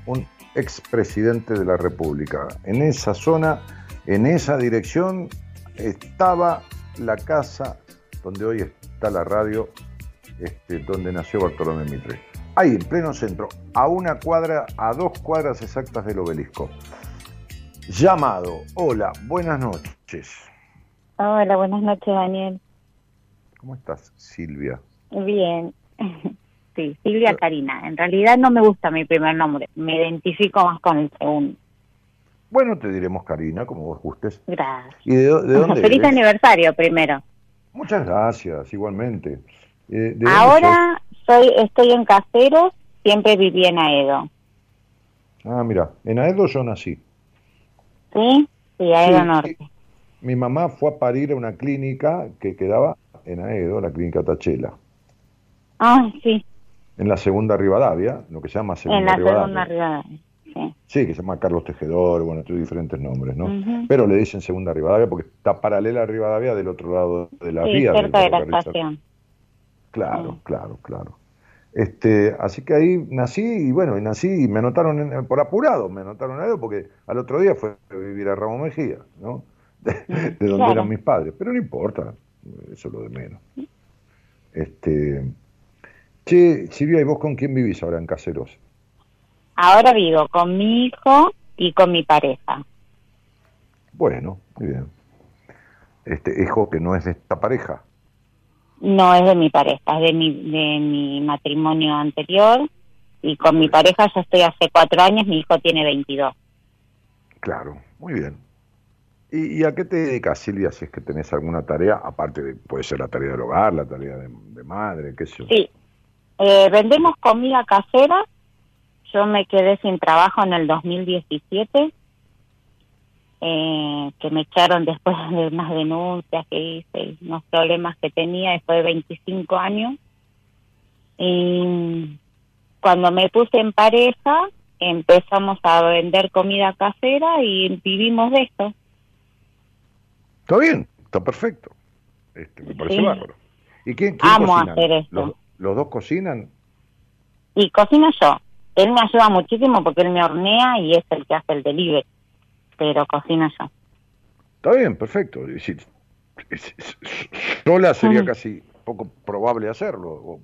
un expresidente de la República. En esa zona en esa dirección estaba la casa donde hoy está la radio, este, donde nació Bartolomé Mitre. Ahí, en pleno centro, a una cuadra, a dos cuadras exactas del obelisco. Llamado. Hola, buenas noches. Hola, buenas noches, Daniel. ¿Cómo estás, Silvia? Bien. (laughs) Sí, Silvia Karina. En realidad no me gusta mi primer nombre. Me identifico más con el segundo. Bueno, te diremos Karina, como vos gustes. Gracias. ¿Y de, dónde Feliz aniversario primero. Muchas gracias, igualmente. Eh, Ahora soy, estoy en Caseros, siempre viví en Aedo. Ah, mira, en Aedo yo nací. ¿Sí? Sí, Aedo Norte. Mi mamá fue a parir a una clínica que quedaba en Aedo, la clínica Tachela. Ah, sí. En la segunda Rivadavia, lo que se llama segunda Rivadavia. En la segunda Rivadavia. Sí. que se llama Carlos Tejedor, bueno, tiene diferentes nombres, ¿no? Pero le dicen Segunda Rivadavia porque está paralela a Rivadavia del otro lado de la sí, vía. cerca de la estación. Claro, claro, claro. Este, así que ahí nací y bueno, y nací y me anotaron por apurado, me anotaron en porque al otro día fue a vivir a Ramón Mejía, ¿no? (laughs) De, donde eran mis padres, pero no importa, eso es lo de menos. Este, che, Silvia, ¿y vos con quién vivís ahora en Caseros? Ahora vivo con mi hijo y con mi pareja. Bueno, muy bien. Este hijo que no es de esta pareja. No es de mi pareja, es de mi, de mi matrimonio anterior y con mi pareja ya estoy hace cuatro años, mi hijo tiene 22. Claro, muy bien. ¿Y, a qué te dedicas, Silvia, si es que tenés alguna tarea, aparte de, puede ser la tarea del hogar, la tarea de, madre, qué sé yo? Sí, eh, vendemos comida casera yo me quedé sin trabajo en el 2017, eh, que me echaron después (laughs) de unas denuncias que hice, unos problemas que tenía después de 25 años. Y cuando me puse en pareja, empezamos a vender comida casera y vivimos de esto. Está bien, está perfecto. Este, me parece bárbaro. ¿Y quién, Amo hacer esto. ¿Los, dos cocinan? Y cocino yo. Él me ayuda muchísimo porque él me hornea y es el que hace el delivery. Pero cocino yo. Está bien, perfecto. sola sería casi poco probable hacerlo.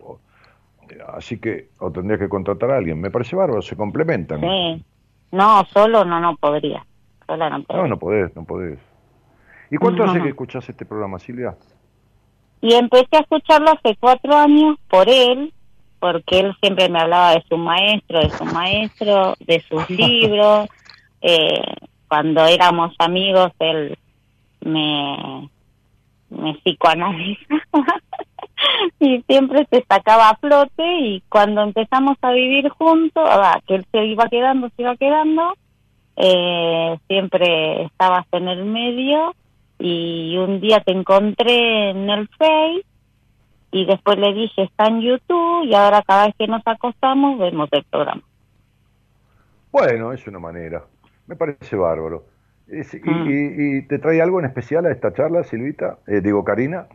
así que o tendrías que contratar a alguien. Me parece bárbaro, se complementan. Sí. No, solo no, no podría. Sola no No, no podés, no podés. ¿Y cuánto hace que escuchás este programa, Silvia? Y empecé a escucharlo hace cuatro años por él, porque él siempre me hablaba de su maestro, de su maestro, de sus (laughs) libros. Eh, cuando éramos amigos, él me, me psicoanalizaba (laughs) y siempre se sacaba a flote y cuando empezamos a vivir juntos, ah, que él se iba quedando, se iba quedando, eh, siempre estabas en el medio y un día te encontré en el Face y después le dije está en YouTube y ahora cada vez que nos acostamos vemos el programa. Bueno, es una manera. Me parece bárbaro. Mm. y, te trae algo en especial a esta charla, Silvita? Eh, digo, Karina.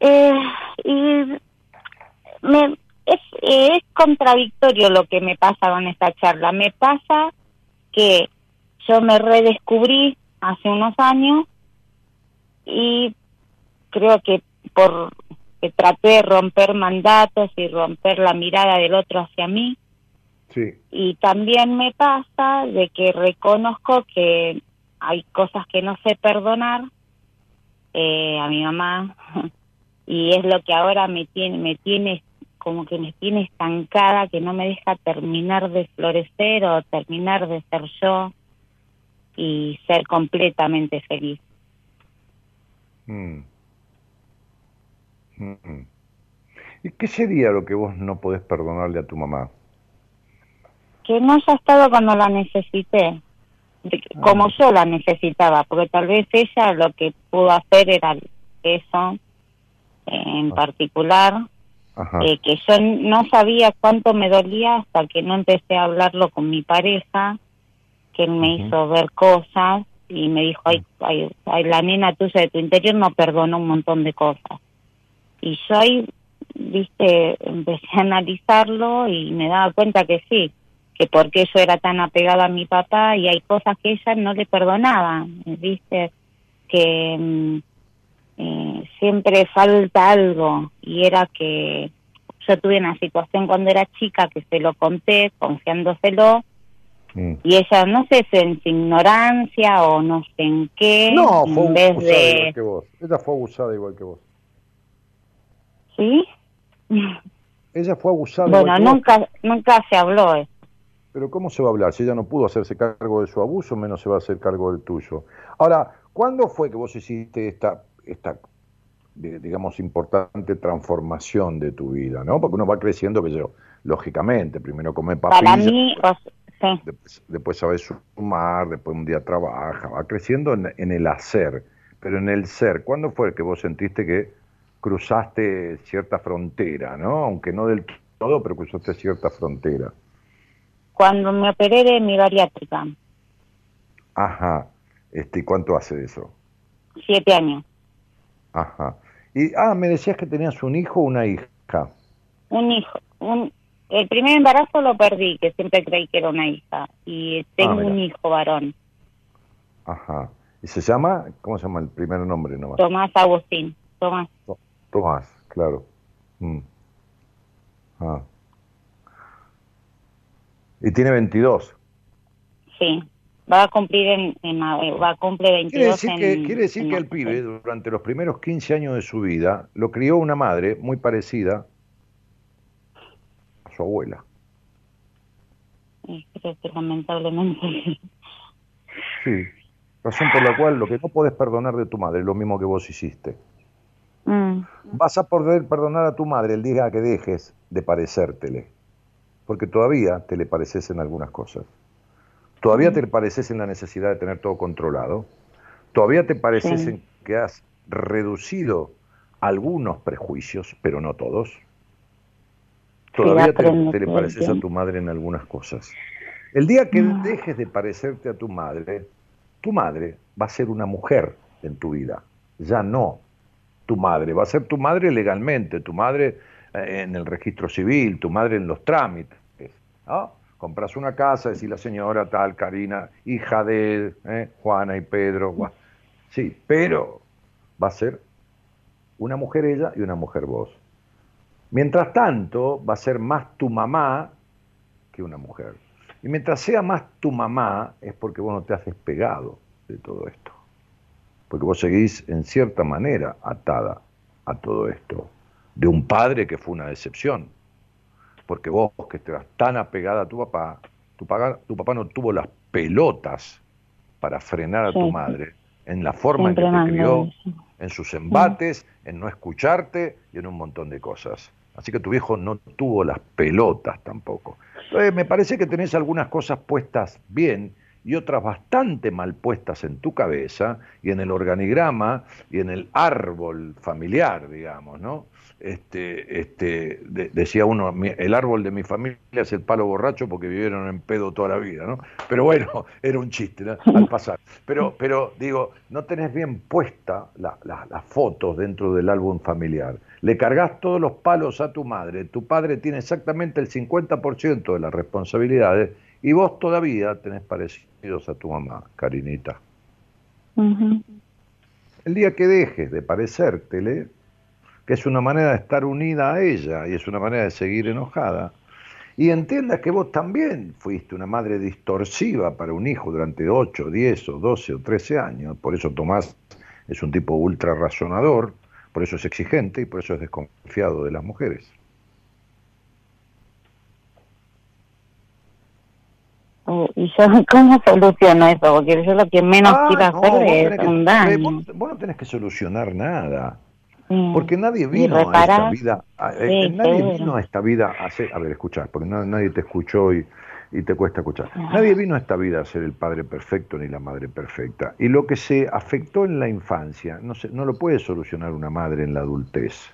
Eh, y me, es, es contradictorio lo que me pasa con esta charla. Me pasa que yo me redescubrí hace unos años y creo que por que traté de romper mandatos y romper la mirada del otro hacia mí. Sí. Y también me pasa de que reconozco que hay cosas que no sé perdonar eh, a mi mamá (laughs) y es lo que ahora me tiene me tiene como que me tiene estancada que no me deja terminar de florecer o terminar de ser yo y ser completamente feliz. Mm. ¿Y qué sería lo que vos no podés perdonarle a tu mamá? Que no haya estado cuando la necesité, ah. como yo la necesitaba, porque tal vez ella lo que pudo hacer era eso en ah. particular, eh, que yo no sabía cuánto me dolía hasta que no empecé a hablarlo con mi pareja, que él me hizo ver cosas y me dijo, ay, ay, la nena tuya de tu interior no perdona un montón de cosas. Y yo ahí, viste, empecé a analizarlo y me daba cuenta que sí, que porque yo era tan apegada a mi papá y hay cosas que ella no le perdonaba, viste, que mm, eh, siempre falta algo y era que yo tuve una situación cuando era chica que se lo conté confiándoselo Mm. Y ella, no sé si en su ignorancia o no sé en qué. No, fue abusada igual que vos. Ella fue abusada igual que vos. ¿Sí? Ella fue abusada bueno, nunca, nunca se habló eso. Pero ¿cómo se va a hablar? Si ella no pudo hacerse cargo de su abuso, menos se va a hacer cargo del tuyo. Ahora, ¿cuándo fue que vos hiciste esta, esta digamos, importante transformación de tu vida? ¿no? Porque uno va creciendo, que yo, lógicamente, primero come papilla. Para mí, Después, sabe sumar, después un día trabaja, va creciendo en, el hacer, pero en el ser. ¿Cuándo fue que vos sentiste que cruzaste cierta frontera, ¿no? Aunque no del todo, pero cruzaste cierta frontera. Cuando me operé de mi bariátrica. Ajá. Este, ¿Cuánto hace eso? Siete años. Ajá. Y, ah, me decías que tenías un hijo o una hija. Un hijo, un, el primer embarazo lo perdí, que siempre creí que era una hija. Y tengo ah, un hijo varón. Ajá. ¿Y se llama? ¿Cómo se llama el primer nombre nomás? Tomás Agustín. Tomás. Tomás, claro. Mm. Ah. Y tiene 22. Sí. Va a cumplir en, en va a cumplir 22 quiere decir que, quiere decir que el pibe durante los primeros 15 años de su vida lo crió una madre muy parecida su abuela. Creo que lamentablemente. Sí, razón por la cual lo que no puedes perdonar de tu madre es lo mismo que vos hiciste. Mm. Vas a poder perdonar a tu madre el día que dejes de parecértele, porque todavía te le pareces en algunas cosas. Todavía mm. te pareces en la necesidad de tener todo controlado. Todavía te pareces en que has reducido algunos prejuicios, pero no todos. Todavía te, le pareces a tu madre en algunas cosas. El día que dejes de parecerte a tu madre, tu madre va a ser una mujer en tu vida, ya no tu madre, va a ser tu madre legalmente, tu madre eh, en el registro civil, tu madre en los trámites. Compras una casa, decís la señora tal, Karina, hija de eh, Juana y Pedro. Sí, pero va a ser una mujer ella y una mujer vos. Mientras tanto, va a ser más tu mamá que una mujer. Y mientras sea más tu mamá, es porque vos no te has despegado de todo esto. Porque vos seguís en cierta manera atada a todo esto. De un padre que fue una decepción. Porque vos que estás tan apegada a tu papá, tu papá, tu papá no tuvo las pelotas para frenar a tu madre en la forma en que te crió, en sus embates, en no escucharte y en un montón de cosas. Así que tu viejo no tuvo las pelotas tampoco. Entonces, me parece que tenés algunas cosas puestas bien y otras bastante mal puestas en tu cabeza y en el organigrama y en el árbol familiar, digamos, ¿no? Este, este, decía uno, el árbol de mi familia es el palo borracho porque vivieron en pedo toda la vida, ¿no? Pero bueno, (laughs) era un chiste al (laughs) pasar. Pero, pero digo, no tenés bien puesta las fotos dentro del álbum familiar. Le cargas todos los palos a tu madre, tu padre tiene exactamente el 50% de las responsabilidades y vos todavía tenés parecidos a tu mamá, Karinita. El día que dejes de parecértele, que es una manera de estar unida a ella y es una manera de seguir enojada, y entiendas que vos también fuiste una madre distorsiva para un hijo durante 8, 10 o 12 o 13 años, por eso Tomás es un tipo ultra razonador, por eso es exigente y por eso es desconfiado de las mujeres. ¿Y yo (laughs) cómo soluciono eso? Porque yo lo que menos ah, quiero hacer es un daño. Vos, no tenés que solucionar nada. Porque nadie vino a esta vida, eh, nadie vino a esta vida a hacer, a ver, escuchar, porque nadie te escuchó y, y te cuesta escuchar. Nadie vino a esta vida a ser el padre perfecto ni la madre perfecta. Y lo que se afectó en la infancia no, se, no lo puede solucionar una madre en la adultez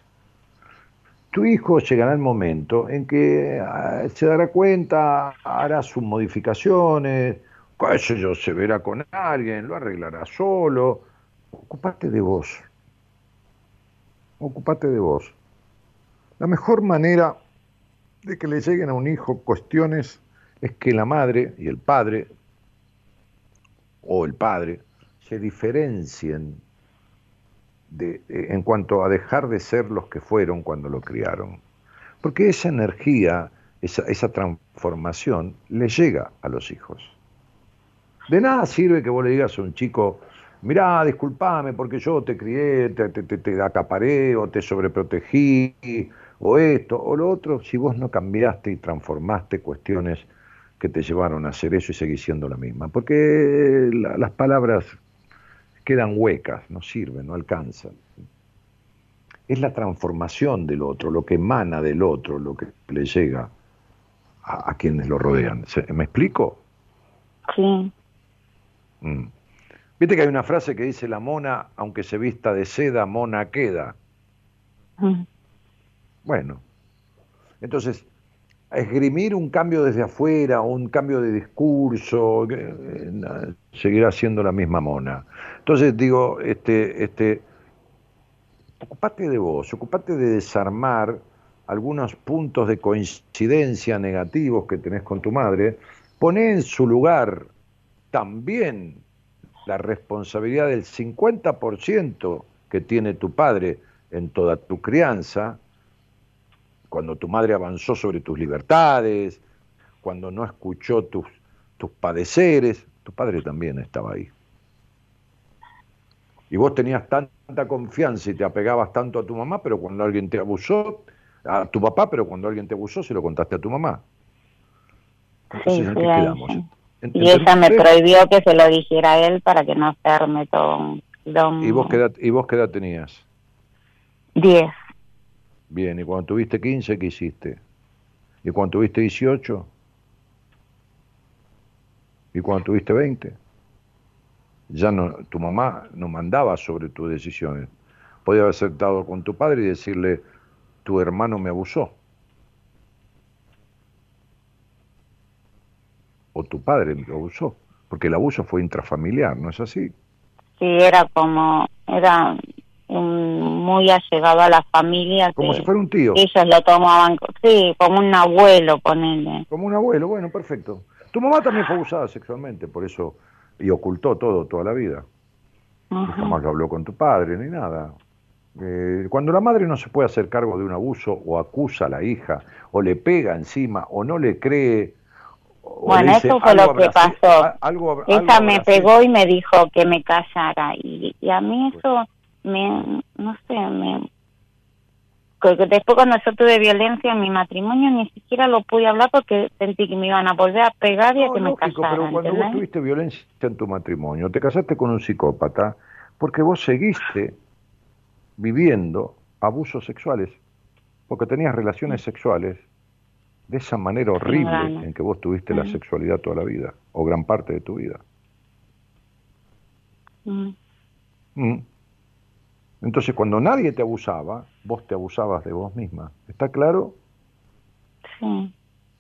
tu hijo llegará el momento en que ah, se dará cuenta, hará sus modificaciones, qué sé yo, se verá con alguien, lo arreglará solo. Ocupate de vos. Ocupate de vos. La mejor manera de que le lleguen a un hijo cuestiones es que la madre y el padre, o el padre, se diferencien en cuanto a dejar de ser los que fueron cuando lo criaron. Porque esa energía, esa, esa transformación, le llega a los hijos. De nada sirve que vos le digas a un chico, mirá, disculpame porque yo te crié, te, te, te, acaparé o te sobreprotegí, o esto o lo otro, si vos no cambiaste y transformaste cuestiones que te llevaron a hacer eso y seguís siendo la misma. Porque las palabras quedan huecas, no sirven, no alcanzan. Es la transformación del otro, lo que emana del otro, lo que le llega a, quienes lo rodean. ¿Me explico? Sí. Mm. Viste que hay una frase que dice la mona, aunque se vista de seda, mona queda. Mm. Bueno, entonces, esgrimir un cambio desde afuera, un cambio de discurso, eh, seguirá siendo la misma mona. Entonces digo, este, este, ocupate de vos, ocupate de desarmar algunos puntos de coincidencia negativos que tenés con tu madre, poné en su lugar también la responsabilidad del 50% que tiene tu padre en toda tu crianza, cuando tu madre avanzó sobre tus libertades, cuando no escuchó tus, tus padeceres, tu padre también estaba ahí. Y vos tenías tanta confianza y te apegabas tanto a tu mamá, pero cuando alguien te abusó, a tu papá, pero cuando alguien te abusó, se lo contaste a tu mamá. sí, Y ella me prohibió que se lo dijera a él para que no se arme todo. ¿Y vos, qué edad, ¿Y vos qué edad tenías? Diez. Bien, ¿y cuando tuviste 15 qué hiciste? ¿Y cuando tuviste 18? ¿Y cuando tuviste 20? Ya no, tu mamá no mandaba sobre tus decisiones. Podía haber sentado con tu padre y decirle, tu hermano me abusó. O tu padre me abusó. Porque el abuso fue intrafamiliar, ¿no es así? Sí, era como, era muy allegado a la familia. Como si fuera un tío. Ellos lo tomaban, sí, como un abuelo, ponele. Como un abuelo, bueno, perfecto. Tu mamá también fue abusada sexualmente, por eso, y ocultó todo toda la vida. Jamás lo habló con tu padre ni nada. Eh, cuando la madre no se puede hacer cargo de un abuso o acusa a la hija o le pega encima o no le cree. bueno, eso fue lo que pasó. Algo, Esa me pegó y me dijo que me callara y, y a mí eso me, no sé, me... Después cuando yo tuve violencia en mi matrimonio ni siquiera lo pude hablar porque sentí que me iban a volver a pegar y a que me casaran. Pero cuando vos tuviste violencia en tu matrimonio, te casaste con un psicópata porque vos seguiste viviendo abusos sexuales, porque tenías relaciones sexuales de esa manera horrible en que vos tuviste la sexualidad toda la vida, o gran parte de tu vida. Mm. Entonces, cuando nadie te abusaba, vos te abusabas de vos misma. ¿Está claro? Sí.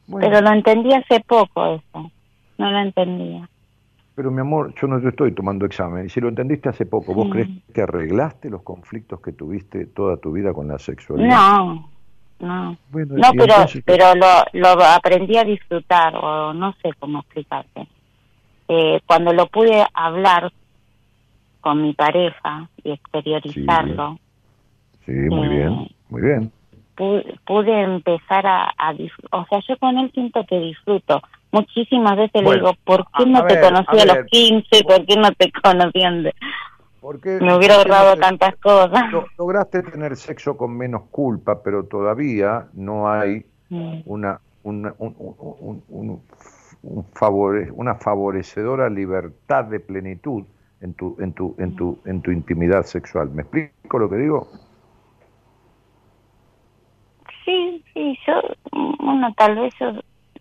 Pero lo entendí hace poco eso. No lo entendía. Pero mi amor, yo no te estoy tomando examen. Y si lo entendiste hace poco, ¿vos crees que arreglaste los conflictos que tuviste toda tu vida con la sexualidad? No, no. no, pero, pero lo, lo aprendí a disfrutar, o no sé cómo explicarte. Eh, cuando lo pude hablar con mi pareja y exteriorizarlo. Sí, muy bien, eh, muy bien. Pude, empezar a, O sea, yo con él siento que disfruto. Muchísimas veces le digo, ¿por qué no te conocí a, los 15? ¿Por qué no te conocían? Porque me hubiera ahorrado tantas cosas. Lograste tener sexo con menos culpa, pero todavía no hay mm. una, una, un, un, un, un favore, una favorecedora libertad de plenitud en tu, en tu, en tu, en tu intimidad sexual. ¿Me explico lo que digo? Sí, sí, yo, bueno, tal vez yo...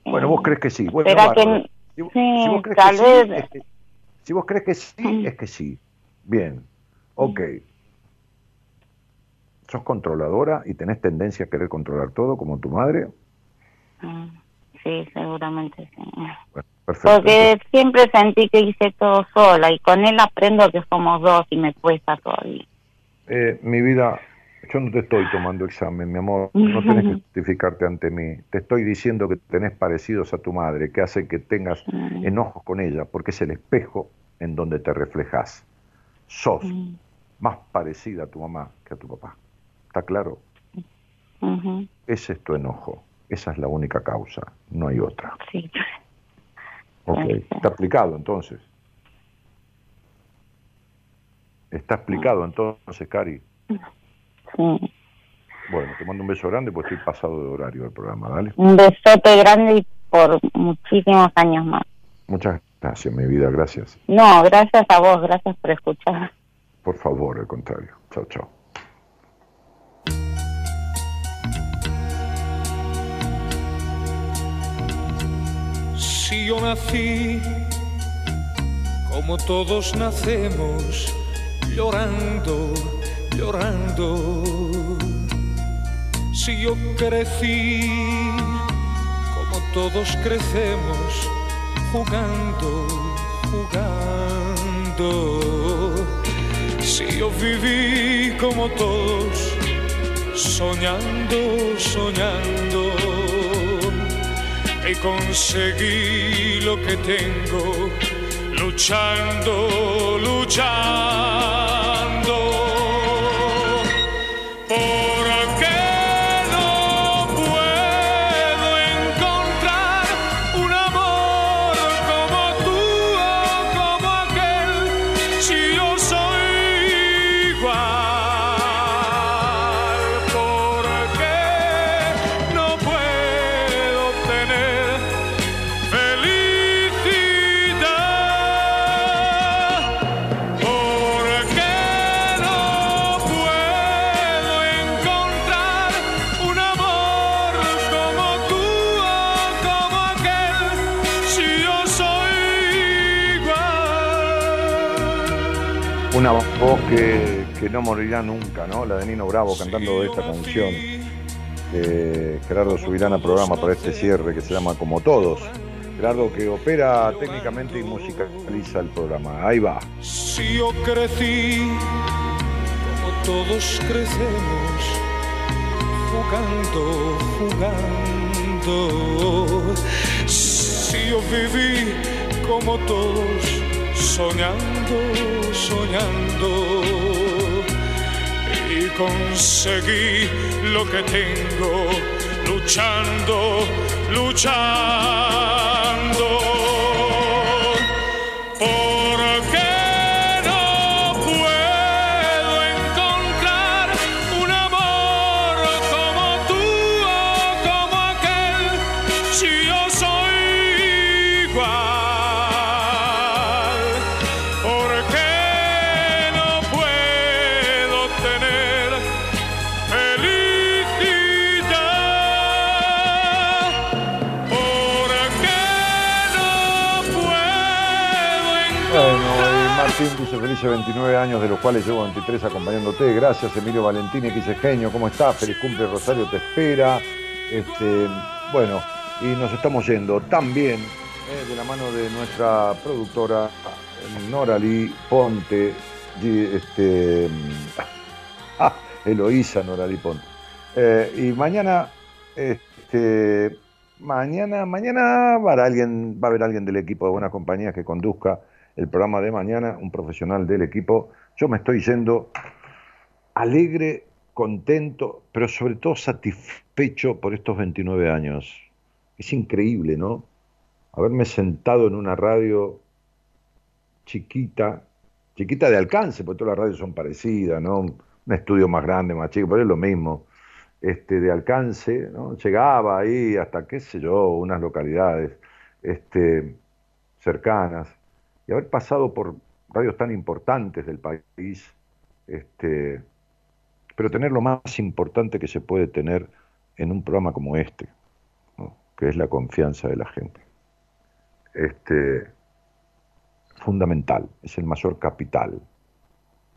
Bueno, vos crees que sí. Bueno, que, si, vos crees tal que vez... Sí, es que, si vos crees que sí, es que sí. Bien, ok. ¿Sos controladora y tenés tendencia a querer controlar todo como tu madre? Mm, sí, seguramente sí. Bueno, porque siempre sentí que hice todo sola y con él aprendo que somos dos y me cuesta todavía. Eh, mi vida, yo no te estoy tomando examen, mi amor, no tenés que (laughs) justificarte ante mí. Te estoy diciendo que tenés parecidos a tu madre, que hace que tengas enojos con ella, porque es el espejo en donde te reflejas. Sos más parecida a tu mamá que a tu papá. ¿Está claro? Ese es tu enojo. Esa es la única causa, no hay otra. Sí. Ok, está explicado entonces. Está explicado entonces, Cari. Sí. Bueno, te mando un beso grande porque estoy pasado de horario del programa, ¿dale? Un besote grande y por muchísimos años más. Muchas gracias, mi vida, gracias. No, gracias a vos, gracias por escuchar. Por favor, al contrario. Chao, chao. Si yo nací como todos nacemos, llorando, llorando. Si yo crecí como todos crecemos, jugando, jugando. Si yo viví como todos, soñando, soñando conseguí lo que tengo, luchando, luchando. Una voz que, no morirá nunca, ¿no? La de Nino Bravo cantando esta canción. Gerardo subirá a programa para este cierre que se llama Como Todos. Gerardo que opera técnicamente y musicaliza el programa. Ahí va. Si yo crecí como todos crecemos, jugando, jugando. Si yo viví como todos, soñando, soñando. Y conseguí lo que tengo, luchando, luchando. Dice felices 29 años, de los cuales llevo 23 acompañándote. Gracias, Emilio que dice genio, ¿cómo estás? Feliz cumple, Rosario te espera. Este, bueno, y nos estamos yendo también eh, de la mano de nuestra productora Norali Ponte, este, (laughs) ah, Eloísa Norali Ponte. Eh, y mañana, este, mañana, mañana va a, haber alguien, va a haber alguien del equipo de Buenas Compañías que conduzca el programa de mañana, un profesional del equipo. Yo me estoy yendo alegre, contento, pero sobre todo satisfecho por estos 29 años. Es increíble, ¿no? Haberme sentado en una radio chiquita, chiquita de alcance, porque todas las radios son parecidas, ¿no? Un estudio más grande, más chico, pero es lo mismo. Este, de alcance, ¿no? Llegaba ahí hasta, qué sé yo, unas localidades este, cercanas y haber pasado por radios tan importantes del país, este, pero tener lo más importante que se puede tener en un programa como este, que es la confianza de la gente. Este, fundamental, es el mayor capital.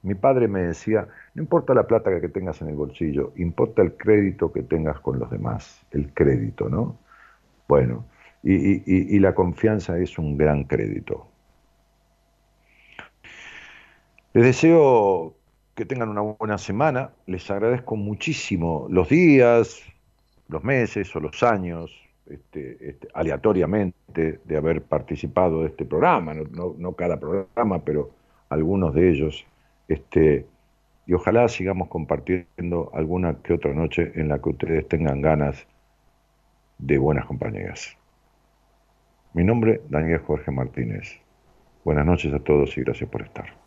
Mi padre me decía, no importa la plata que tengas en el bolsillo, importa el crédito que tengas con los demás, el crédito, ¿no? Bueno, y la confianza es un gran crédito. Les deseo que tengan una buena semana. Les agradezco muchísimo los días, los meses o los años, este, este, aleatoriamente, de haber participado de este programa. No, cada programa, pero algunos de ellos. Este, y ojalá sigamos compartiendo alguna que otra noche en la que ustedes tengan ganas de buenas compañías. Mi nombre, Daniel Jorge Martínez. Buenas noches a todos y gracias por estar.